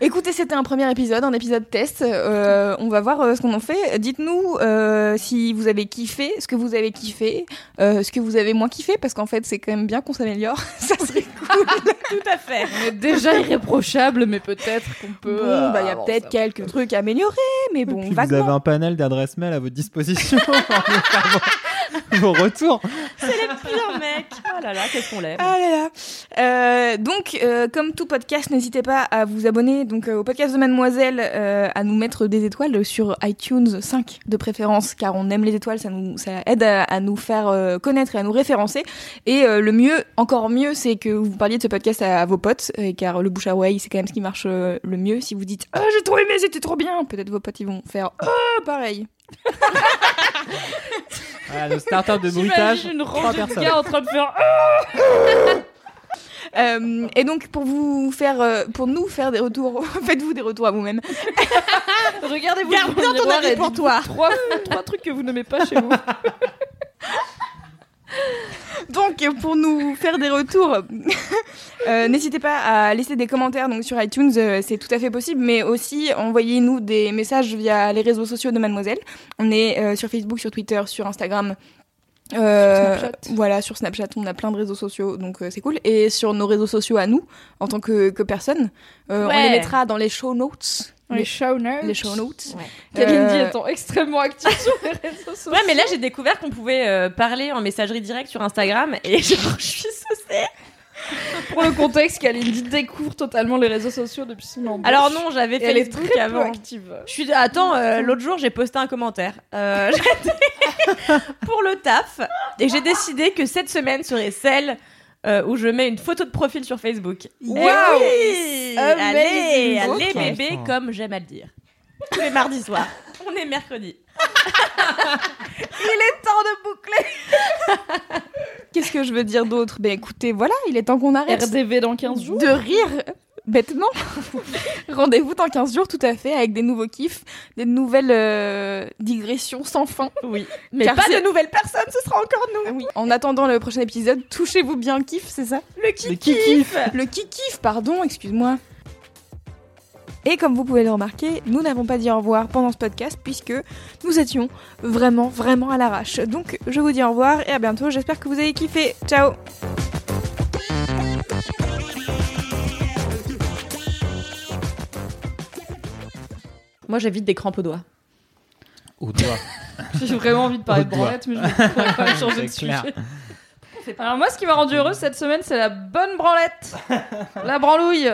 Écoutez, c'était un premier épisode, un épisode test. Euh, on va voir euh, ce qu'on en fait. Dites-nous euh, si vous avez kiffé, ce que vous avez kiffé, euh, ce que vous avez moins kiffé, parce qu'en fait, c'est quand même bien qu'on s'améliore. Ça serait cool. Tout à fait. On est déjà irréprochable, mais peut-être qu'on peut. Bon, euh, bah, il y a avancer peut-être quelques trucs à améliorer, mais bon, Puis vous avez un panel d'adresses mail à votre disposition. vos retours. C'est les pires mecs. Oh là là, qu'est-ce qu'on l'aime. Ah là là. Euh, donc, euh, comme tout podcast, n'hésitez pas à vous abonner donc euh, au podcast de Mademoiselle, euh, à nous mettre des étoiles sur iTunes 5 de préférence, car on aime les étoiles, ça nous ça aide à, à nous faire euh, connaître et à nous référencer. Et euh, le mieux, encore mieux, c'est que vous parliez de ce podcast à, à vos potes, euh, car le bouche à oreille, c'est quand même ce qui marche euh, le mieux. Si vous dites ah j'ai trop aimé, c'était trop bien, peut-être vos potes ils vont faire ah pareil. Voilà, le startup de bruitage. Une trois rangée de personnes. gars en train de faire Euh, et donc pour vous faire, euh, pour nous faire des retours, faites-vous des retours à vous-même. Regardez-vous Garde devant bien le ton miroir avis pour toi. Trois, trois trucs que vous n'aimez pas chez vous. Donc, pour nous faire des retours, euh, n'hésitez pas à laisser des commentaires donc, sur iTunes, euh, c'est tout à fait possible, mais aussi envoyez-nous des messages via les réseaux sociaux de Mademoiselle. On est euh, sur Facebook, sur Twitter, sur Instagram. Euh, Snapchat. Voilà, sur Snapchat, on a plein de réseaux sociaux, donc euh, c'est cool. Et sur nos réseaux sociaux à nous, en tant que, que personne, euh, on les mettra dans les show notes. Les show notes. Les show notes. Ouais. Kalindi Euh, étant extrêmement active sur les réseaux sociaux. Ouais, mais là j'ai découvert qu'on pouvait euh, parler en messagerie directe sur Instagram et genre, je suis saucée. Pour le contexte, Kalindi découvre totalement les réseaux sociaux depuis son embauche. Alors non, j'avais Et elle est Facebook très peu avant. active. Je suis attends, euh, l'autre jour j'ai posté un commentaire euh, j'étais pour le taf et j'ai décidé que cette semaine serait celle euh, où je mets une photo de profil sur Facebook. Wow. Oui Allez, allez bébé, comme j'aime à le dire. Tous les mardis soirs. On est mercredi. Il est temps de boucler. Qu'est-ce que je veux dire d'autre? Ben écoutez, voilà, il est temps qu'on arrête. RDV dans 15 jours. de rire bêtement. Rendez-vous dans 15 jours tout à fait avec des nouveaux kiffs, des nouvelles euh, digressions sans fin. Oui. Mais Car pas de nouvelles personnes, ce sera encore nous. Oui. En attendant le prochain épisode, touchez-vous bien le kiff, c'est ça? Le qui Le kiki. Le kiff, pardon, excuse-moi. Et comme vous pouvez le remarquer, nous n'avons pas dit au revoir pendant ce podcast puisque nous étions vraiment, vraiment à l'arrache. Donc je vous dis au revoir et à bientôt. J'espère que vous avez kiffé. Ciao Moi j'évite des crampes aux doigts. Au doigt. J'ai vraiment envie de parler de branlette, mais je vais quand même changer de sujet. Alors moi, ce qui m'a rendu heureuse cette semaine, c'est la bonne branlette. La branlouille.